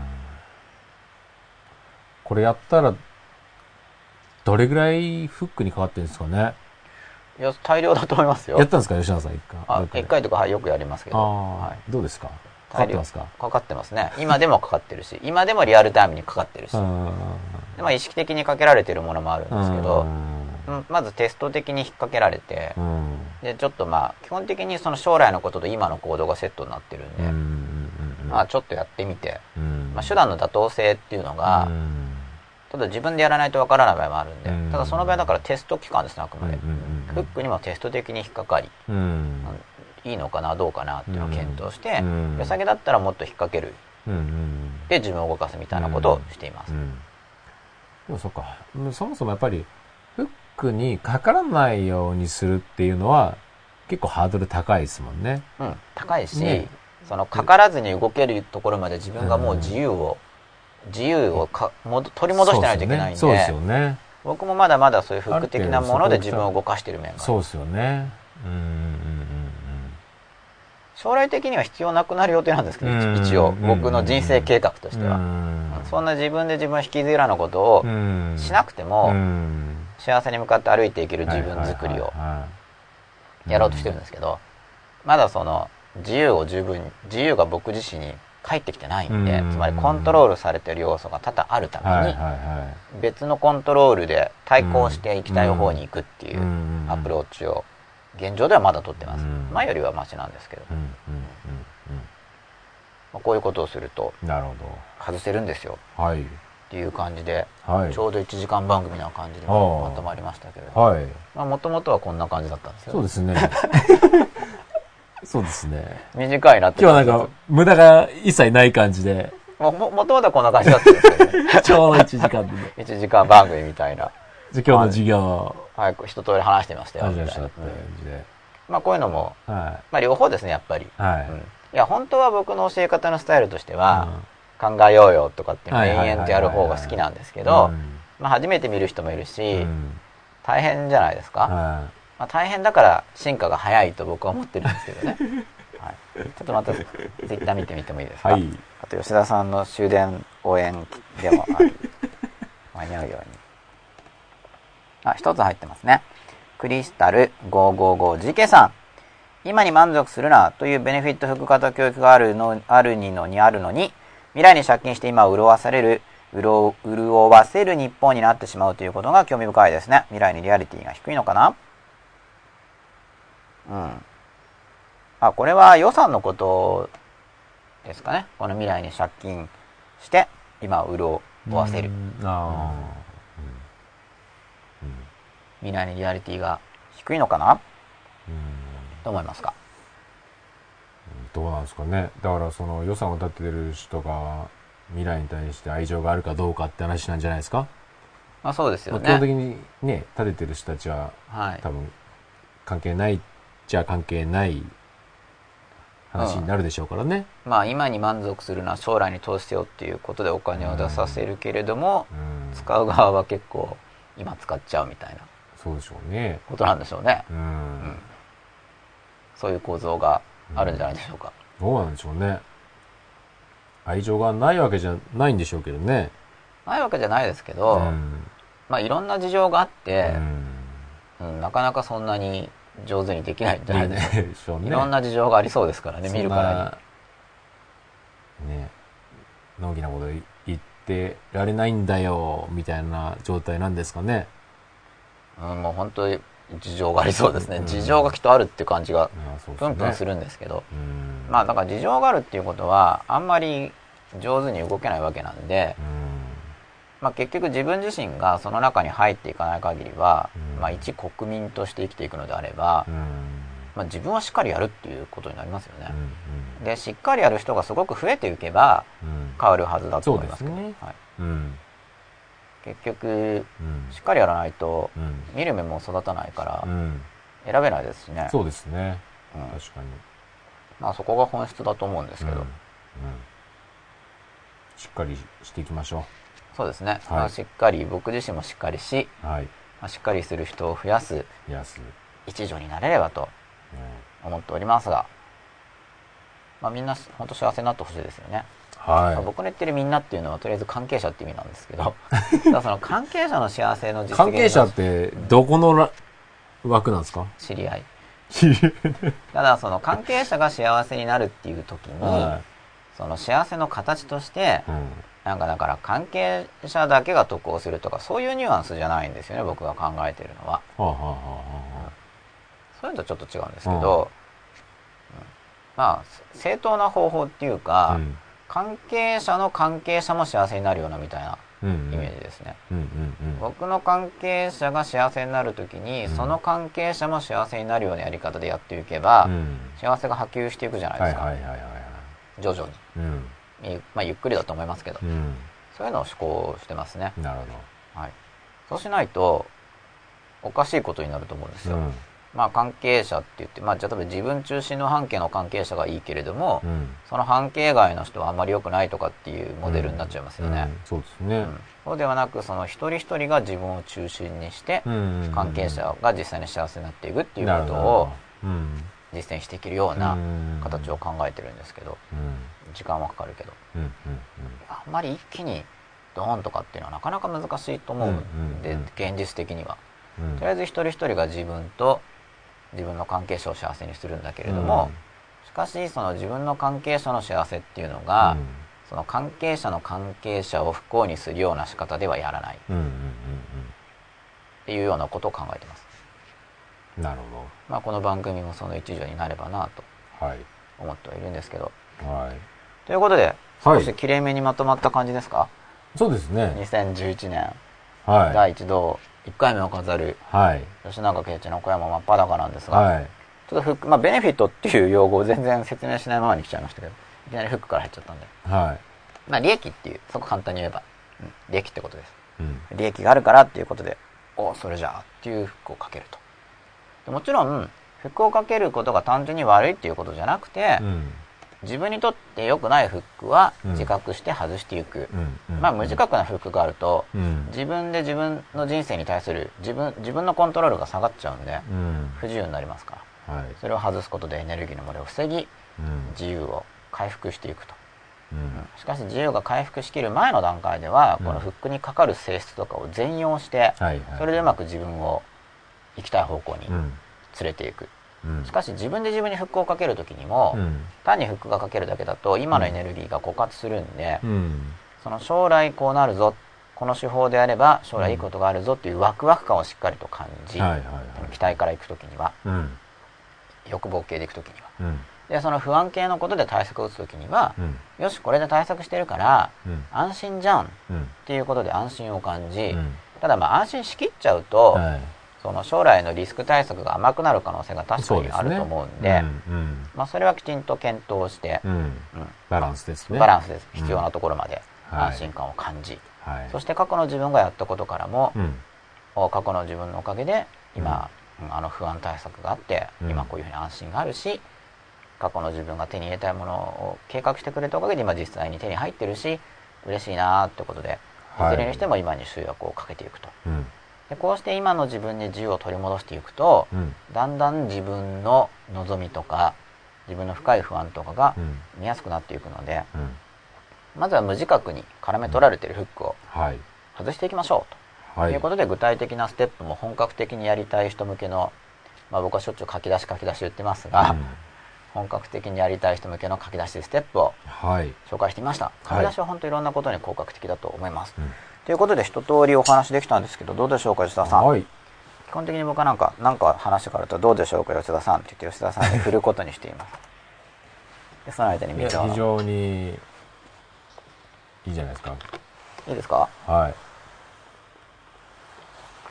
[SPEAKER 1] これやったら、どれぐらいフックにかかってるんですかね？
[SPEAKER 2] いや大量だと思いますよ。
[SPEAKER 1] やったんですか吉永さん一回。
[SPEAKER 2] 一回とかはいよくやりますけど、
[SPEAKER 1] あ
[SPEAKER 2] は
[SPEAKER 1] あ、どうですか？かかってますか？
[SPEAKER 2] かかってますね。今でもかかってるし今でもリアルタイムにかかってるし、まあ、意識的にかけられてるものもあるんですけど、まずテスト的に引っ掛けられて、
[SPEAKER 1] ん。
[SPEAKER 2] でちょっとまあ基本的にその将来のことと今の行動がセットになってるんで。まあちょっとやってみて、
[SPEAKER 1] うん。
[SPEAKER 2] まあ、手段の妥当性っていうのが、
[SPEAKER 1] うん。
[SPEAKER 2] ただ自分でやらないとわからない場合もあるんで、
[SPEAKER 1] うん。
[SPEAKER 2] ただその場合だからテスト期間ですねあくまで、フックにもテスト的に引っかかり、
[SPEAKER 1] うん。
[SPEAKER 2] いいのかなどうかなっていうのを検討して、
[SPEAKER 1] うん
[SPEAKER 2] 良さげだったらもっと引っ掛ける
[SPEAKER 1] うん。
[SPEAKER 2] で自分を動かすみたいなことをしています、
[SPEAKER 1] うん。でもそっか。うんそもそもやっぱり、フックにかからないようにするっていうのは、結構ハードル高いですもんね。
[SPEAKER 2] うん、高いし、
[SPEAKER 1] ね
[SPEAKER 2] そのかからずに動けるところまで自分がもう自由を、自由をかもど取り戻してないといけないんで
[SPEAKER 1] そうですよね。
[SPEAKER 2] 僕もまだまだそういうフック的なもので自分を動かしてる面が
[SPEAKER 1] そうですよね。うんうん
[SPEAKER 2] 将来的には必要なくなる予定なんですけど、
[SPEAKER 1] うん
[SPEAKER 2] 一応
[SPEAKER 1] うん
[SPEAKER 2] 僕の人生計画とし。ては、そんな自分で自分を引きずらのことを
[SPEAKER 1] うん。
[SPEAKER 2] しなくても、
[SPEAKER 1] うん。
[SPEAKER 2] 幸せに向かって歩いていける自分作りをやろうとしてるんですけど、まだその自由を十分自由が僕自身に返ってきてないんで、
[SPEAKER 1] うん。
[SPEAKER 2] つまりコントロールされてる要素が多々あるために、別のコントロールで対抗していきたい方に行くって
[SPEAKER 1] い。
[SPEAKER 2] いううん。アプローチを現状ではまだ取ってます、
[SPEAKER 1] うん
[SPEAKER 2] 前よりはマシなんですけど、まあこういうことをすると
[SPEAKER 1] うんなるほ
[SPEAKER 2] 外せるんですよ
[SPEAKER 1] ど。はい。
[SPEAKER 2] っていう感じで、
[SPEAKER 1] はい
[SPEAKER 2] ち。ょうど1時間番組な感じでまとまりましたけれど
[SPEAKER 1] はい。
[SPEAKER 2] もともとはこんな感じだったんですよ
[SPEAKER 1] そうですね。[LAUGHS] そうですね。
[SPEAKER 2] 短いなって
[SPEAKER 1] 今日はなんか、無駄が一切ない感じで、
[SPEAKER 2] もももともとはこんな感じだったんですけどね [LAUGHS]
[SPEAKER 1] ちょうど1時間でね。[LAUGHS]
[SPEAKER 2] 1時間番組みたいな
[SPEAKER 1] じゃあ今日の授業。を
[SPEAKER 2] はい。一通り話してましたよたい。な
[SPEAKER 1] ま
[SPEAKER 2] あこういうのも、
[SPEAKER 1] は
[SPEAKER 2] まあ、両方ですねやっぱり、
[SPEAKER 1] い。はい。
[SPEAKER 2] うん、いや本当は僕の教え方のスタイルとしては、
[SPEAKER 1] うん。
[SPEAKER 2] 考えようよとかって延々とやる方が好きなんですけど
[SPEAKER 1] うん。
[SPEAKER 2] まあ初めて見る人もいるし、
[SPEAKER 1] うん。
[SPEAKER 2] 大変じゃないですか、
[SPEAKER 1] は
[SPEAKER 2] まあ、大変だから進化が早いと僕は思ってるんですけどね、[LAUGHS] はい、ちょっとまたツイッター見てみてもいいですか、
[SPEAKER 1] はい。
[SPEAKER 2] あと吉田さんの終電応援でも間に合うようにあ一つ入ってますね。クリスタル 555GK さん。今に満足するなというベネフィット副型教育があるのあるにのにあるのに未来に借金して今潤わされる潤潤わせる日本になってしまうということが興味深いですね。未来にリアリティが低いのかな？うん。あこれは予算のことですかね。この未来に借金して今潤わせる。
[SPEAKER 1] うん。あ
[SPEAKER 2] 未来にリアリティが低いのかな？と思いますか？
[SPEAKER 1] どうなんですかね。だからその予算を立ててる人が未来に対して愛情があるかどうかって話なんじゃないですか？
[SPEAKER 2] まあそうですよ
[SPEAKER 1] まあ基本的
[SPEAKER 2] ね
[SPEAKER 1] にね、立ててる人たちは
[SPEAKER 2] はい
[SPEAKER 1] 多分関係ないじゃ関係ない話になるでしょうからね。
[SPEAKER 2] まあ今に満足するのは将来に投資せよっていうことでお金を出させるけれども
[SPEAKER 1] うん。
[SPEAKER 2] 使う側は結構今使っちゃうみたいな
[SPEAKER 1] そうでしょうね。
[SPEAKER 2] ことなんでしょうねそういう構造があるんじゃないでしょうか
[SPEAKER 1] どうなんでしょうね。愛情がないわけじゃないんでしょうけどね。
[SPEAKER 2] ないわけじゃないですけ
[SPEAKER 1] う
[SPEAKER 2] ど
[SPEAKER 1] ん。
[SPEAKER 2] まあいろんな事情があっ
[SPEAKER 1] う
[SPEAKER 2] て
[SPEAKER 1] ん。
[SPEAKER 2] うんなかなかそんなに上手にできないんじゃないでしょうか
[SPEAKER 1] でしょうね。
[SPEAKER 2] いろんな事情がありそうですからね見るから
[SPEAKER 1] に。ね。のんきなこと言ってられないんだよ、みたいな状態なんですかね。
[SPEAKER 2] に、うん、もう本当に事情がありそうですね、
[SPEAKER 1] うん
[SPEAKER 2] 事情がきっとあるって感じがプンプンす
[SPEAKER 1] る。
[SPEAKER 2] るんですけど
[SPEAKER 1] うん。
[SPEAKER 2] まあだから事情があるっていうことはあんまり上手に動けないわけなんで、まあ、結局自分自身がその中に入っていかない限りは、
[SPEAKER 1] うん
[SPEAKER 2] まあ、一国民として生きていくのであれば。まあ、自分はしっかりやるっていうことになりますよね
[SPEAKER 1] う、ん。
[SPEAKER 2] でしっかりやる人がすごく増えていけば
[SPEAKER 1] うん。
[SPEAKER 2] 変わるはずだと思いますけど
[SPEAKER 1] ね
[SPEAKER 2] はい、
[SPEAKER 1] うん。
[SPEAKER 2] 結局
[SPEAKER 1] うん。
[SPEAKER 2] しっかりやらないと
[SPEAKER 1] うん。
[SPEAKER 2] 見る目も育たないから
[SPEAKER 1] うん。
[SPEAKER 2] 選べないですしね、
[SPEAKER 1] そうですね。
[SPEAKER 2] うん
[SPEAKER 1] 確かに。
[SPEAKER 2] まあ、そこが本質だと思うんですけど、
[SPEAKER 1] うんうんしっかりしていきましょ
[SPEAKER 2] そうですね、
[SPEAKER 1] はい
[SPEAKER 2] まあ、しっかり僕自身もしっかりし、
[SPEAKER 1] う。はい。
[SPEAKER 2] まあ、しっかりする人を増やす
[SPEAKER 1] やす。
[SPEAKER 2] 一助になれればと思っておりますが、まあ、みんな本当幸せになってほしいですよね、まあ
[SPEAKER 1] は
[SPEAKER 2] 僕の言ってるみんなっていうのはとりあえず関係者って意味なんですけど [LAUGHS] その関係者の幸せの実
[SPEAKER 1] い。
[SPEAKER 2] 現
[SPEAKER 1] 関係者
[SPEAKER 2] の
[SPEAKER 1] って、どこのら枠なんですか？
[SPEAKER 2] 知り合いただその関係者が幸せになるっていう時に、
[SPEAKER 1] は
[SPEAKER 2] その幸せの形として
[SPEAKER 1] い。うん。
[SPEAKER 2] なんかだから関係者だけが得をするとかそういうニュアンスじゃないんですよね僕が考えてるのは
[SPEAKER 1] はあ、はあはあは
[SPEAKER 2] そういうのとちょっと違うんですけど、うんまあ正当な方法っていう
[SPEAKER 1] あ
[SPEAKER 2] か、
[SPEAKER 1] はあ、うん。
[SPEAKER 2] 関係者の関係者も幸せになるようなみたいな。イメージですね、
[SPEAKER 1] うんうんうん。
[SPEAKER 2] 僕の関係者が幸せになる時に、
[SPEAKER 1] うん
[SPEAKER 2] その関係者も幸せになるようなやり方でやっていけば、
[SPEAKER 1] うん。
[SPEAKER 2] 幸せが波及していくじゃないですか、
[SPEAKER 1] はいはいはいはいはい。
[SPEAKER 2] 徐々に、まあ、ゆっくりだと思いますけど、
[SPEAKER 1] うん。
[SPEAKER 2] そういうのを思考してますね、
[SPEAKER 1] なる
[SPEAKER 2] はい、そうしないとおかしいことになると思うんです
[SPEAKER 1] ほど。
[SPEAKER 2] よ、
[SPEAKER 1] うん。
[SPEAKER 2] まあ関係者って言って、まあ、じゃあ例えば自分中心の半径の関係者がいいけれども、
[SPEAKER 1] うん。
[SPEAKER 2] その半径外の人はあんまり良くないとかっていうモデルになっちゃいますよね、
[SPEAKER 1] うんそうですね
[SPEAKER 2] うん。そうではなくその一人一人が自分を中心にして、
[SPEAKER 1] うん
[SPEAKER 2] 関係者が実際に幸せになっていくっていうことを
[SPEAKER 1] うん。
[SPEAKER 2] 実践していけるような
[SPEAKER 1] うん
[SPEAKER 2] 形を考えてるんですけど
[SPEAKER 1] うん。
[SPEAKER 2] 時間はかかるけど
[SPEAKER 1] うん。うん。
[SPEAKER 2] あんまり一気にドーンとかっていうのはなかなか難しいと思うんで、
[SPEAKER 1] うんうん
[SPEAKER 2] 現実的には
[SPEAKER 1] うん。
[SPEAKER 2] とりあえず一人一人が自分と自分の関係者を幸せにするんだけれども、しかしその自分の関係者の幸せっていうのが、その関係者の関係者を不幸にするような仕方ではやらないっ
[SPEAKER 1] うん。うん。うん。
[SPEAKER 2] ていうようなことを考えてます、
[SPEAKER 1] うん。なる
[SPEAKER 2] まあ、この番組もその一助になればなと
[SPEAKER 1] ほど。はい。
[SPEAKER 2] 思ってはいるんですけど
[SPEAKER 1] はい。
[SPEAKER 2] ということで
[SPEAKER 1] はい
[SPEAKER 2] 少しきれいめにまとまった感じですか、
[SPEAKER 1] そうですね。
[SPEAKER 2] 2011年
[SPEAKER 1] は
[SPEAKER 2] 第一度1回目を飾る
[SPEAKER 1] い。はい。
[SPEAKER 2] 吉永圭一の小山真っ裸なんですが、
[SPEAKER 1] はい。
[SPEAKER 2] ちちょっとフック、まあ、ベネフィットっていう用語を全然説明しないままに来ちゃいましたけど、いきなりフックから入っちゃったんで。
[SPEAKER 1] はい。
[SPEAKER 2] まあ、利益っていう、そこ簡単に言えば、うん利益ってことです。
[SPEAKER 1] うん。
[SPEAKER 2] 利益があるからっていうことで、おそれじゃあっていうフックをかけると。でもちろん、フックをかけることが単純に悪いっていうことじゃなくて、
[SPEAKER 1] うん。
[SPEAKER 2] 自分にとって良くないフックは
[SPEAKER 1] うん
[SPEAKER 2] 自覚して外していく。まあ、無自覚なフックがあると、
[SPEAKER 1] うん。
[SPEAKER 2] 自分で自分の人生に対する自分自分のコントロールが下がっちゃうんで
[SPEAKER 1] うん。
[SPEAKER 2] 不自由になりますから
[SPEAKER 1] はい。
[SPEAKER 2] それを外すことでエネルギーの漏れを防ぎ
[SPEAKER 1] うん。
[SPEAKER 2] 自由を回復していくと
[SPEAKER 1] うん。
[SPEAKER 2] しかし自由が回復しきる前の段階では
[SPEAKER 1] うん
[SPEAKER 2] このフックにかかる性質とかを全容して
[SPEAKER 1] はいはい。
[SPEAKER 2] それでうまく自分を行きたい方向に連
[SPEAKER 1] うん。
[SPEAKER 2] れていく
[SPEAKER 1] うん。
[SPEAKER 2] しかし自分で自分にフックをかける時にも
[SPEAKER 1] うん。
[SPEAKER 2] 単にフックがかけるだけだと今のエネルギーが枯渇するんで
[SPEAKER 1] うん。
[SPEAKER 2] その将来こうなるぞこの手法であれば将来いいことがあるぞっていうワクワク感をしっかりと感じ。期待からいく時には
[SPEAKER 1] うん。
[SPEAKER 2] 欲望系でいく時には
[SPEAKER 1] うん。
[SPEAKER 2] でその不安系のことで対策を打つ時には、
[SPEAKER 1] うん。
[SPEAKER 2] よしこれで対策してるから
[SPEAKER 1] うん。
[SPEAKER 2] 安心じゃんっ
[SPEAKER 1] うん。
[SPEAKER 2] ていうことで安心を感じ、
[SPEAKER 1] うん。
[SPEAKER 2] ただまあ安心しきっちゃうと、
[SPEAKER 1] はい。
[SPEAKER 2] その将来のリスク対策が甘くなる可能性が確か。にあると思うんで
[SPEAKER 1] うん。
[SPEAKER 2] まあ、それはきちんと検討して、
[SPEAKER 1] うん。うん。
[SPEAKER 2] うん
[SPEAKER 1] バランスですね。
[SPEAKER 2] バランスです
[SPEAKER 1] うん
[SPEAKER 2] 必要なところまで
[SPEAKER 1] はい
[SPEAKER 2] 安心感を感じ、
[SPEAKER 1] はい。
[SPEAKER 2] そして過去の自分がやったことからも、
[SPEAKER 1] うん。
[SPEAKER 2] お過去の自分のおかげで今、うんあの不安対策があって、
[SPEAKER 1] うん
[SPEAKER 2] 今こういうふうに安心があるし過去の自分が手に入れたいものを計画してくれたおかげで今実際に手に入ってるし嬉しいなーってことでい
[SPEAKER 1] はい
[SPEAKER 2] ずれにしても今に集約をかけていくと
[SPEAKER 1] うん。
[SPEAKER 2] でこうして今の自分に自由を取り戻していくと、
[SPEAKER 1] うん。
[SPEAKER 2] だんだん自分の望みとか自分の深い不安とかが
[SPEAKER 1] うん。
[SPEAKER 2] 見やすくなっていくので
[SPEAKER 1] うん。
[SPEAKER 2] まずは無自覚に絡め取られているフックを
[SPEAKER 1] はい。
[SPEAKER 2] 外していきましょうと。
[SPEAKER 1] はい。
[SPEAKER 2] ということで具体的なステップも本格的にやりたい人向けの、まあ、僕はしょっちゅう書き出し書き出し言ってますが、
[SPEAKER 1] うん
[SPEAKER 2] 本格的にやりたい人向けの書き出しステップを
[SPEAKER 1] はい。
[SPEAKER 2] 紹介してみました書き出しは本当いろんなことに効果的だと思います、
[SPEAKER 1] うん
[SPEAKER 2] ということで一通りお話できたんですけどどうでしょうか吉田さん、
[SPEAKER 1] はい。
[SPEAKER 2] 基本的に僕はなんかなんか話があるとどうでしょうか吉田さんって言って吉田さんに振ることにしていますでその間に
[SPEAKER 1] 非常にいいじゃないですか。
[SPEAKER 2] いいですか？
[SPEAKER 1] はい。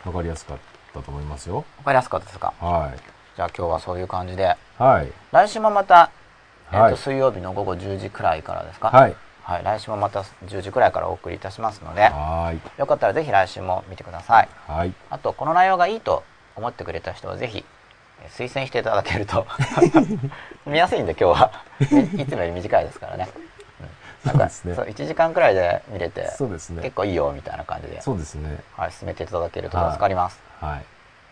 [SPEAKER 1] わかりやすかったと思いますよ。
[SPEAKER 2] わかりやすかったですか？
[SPEAKER 1] はい。
[SPEAKER 2] じゃあ今日はそういう感じで
[SPEAKER 1] はい。
[SPEAKER 2] 来週もまた、えっと
[SPEAKER 1] はい
[SPEAKER 2] 水曜日の午後10時くらいからですか？
[SPEAKER 1] はい。
[SPEAKER 2] はい、来週もまた10時くらいからお送りいたしますので、
[SPEAKER 1] はい。
[SPEAKER 2] よかったらぜひ来週も見てください。
[SPEAKER 1] はい。
[SPEAKER 2] あと、この内容がいいと思ってくれた人はぜひ、えー推薦していただけると、[LAUGHS] 見やすいんで今日は、み [LAUGHS] いつもより短いですからね。うんなんか
[SPEAKER 1] そうですね
[SPEAKER 2] そう1時間くらいで見れて、
[SPEAKER 1] そうですね
[SPEAKER 2] 結構いいよみたいな感じで、
[SPEAKER 1] そうですね。
[SPEAKER 2] はい、進めていただけると助かります。
[SPEAKER 1] はい。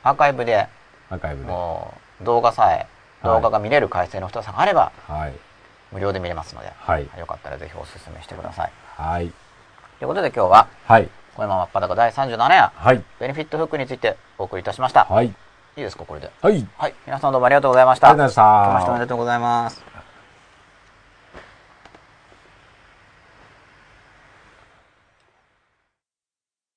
[SPEAKER 2] アーカイブで
[SPEAKER 1] アーカイブで。は
[SPEAKER 2] もう動画さえ、動画が見れる回線の太さがあれば、
[SPEAKER 1] い。
[SPEAKER 2] 無料で見れますので、
[SPEAKER 1] はい。
[SPEAKER 2] よかったらぜひお勧めしてください。
[SPEAKER 1] はい。
[SPEAKER 2] ということで今日は、
[SPEAKER 1] はい。
[SPEAKER 2] 小山真っ裸第37夜、
[SPEAKER 1] はい。
[SPEAKER 2] ベネフィットフックについてお送りいたしました。
[SPEAKER 1] はい。
[SPEAKER 2] いいですか、これで。
[SPEAKER 1] はい。
[SPEAKER 2] はい。皆さんどうもありがとうございました。
[SPEAKER 1] ありがとうございました
[SPEAKER 2] 明けましておめでとうございます。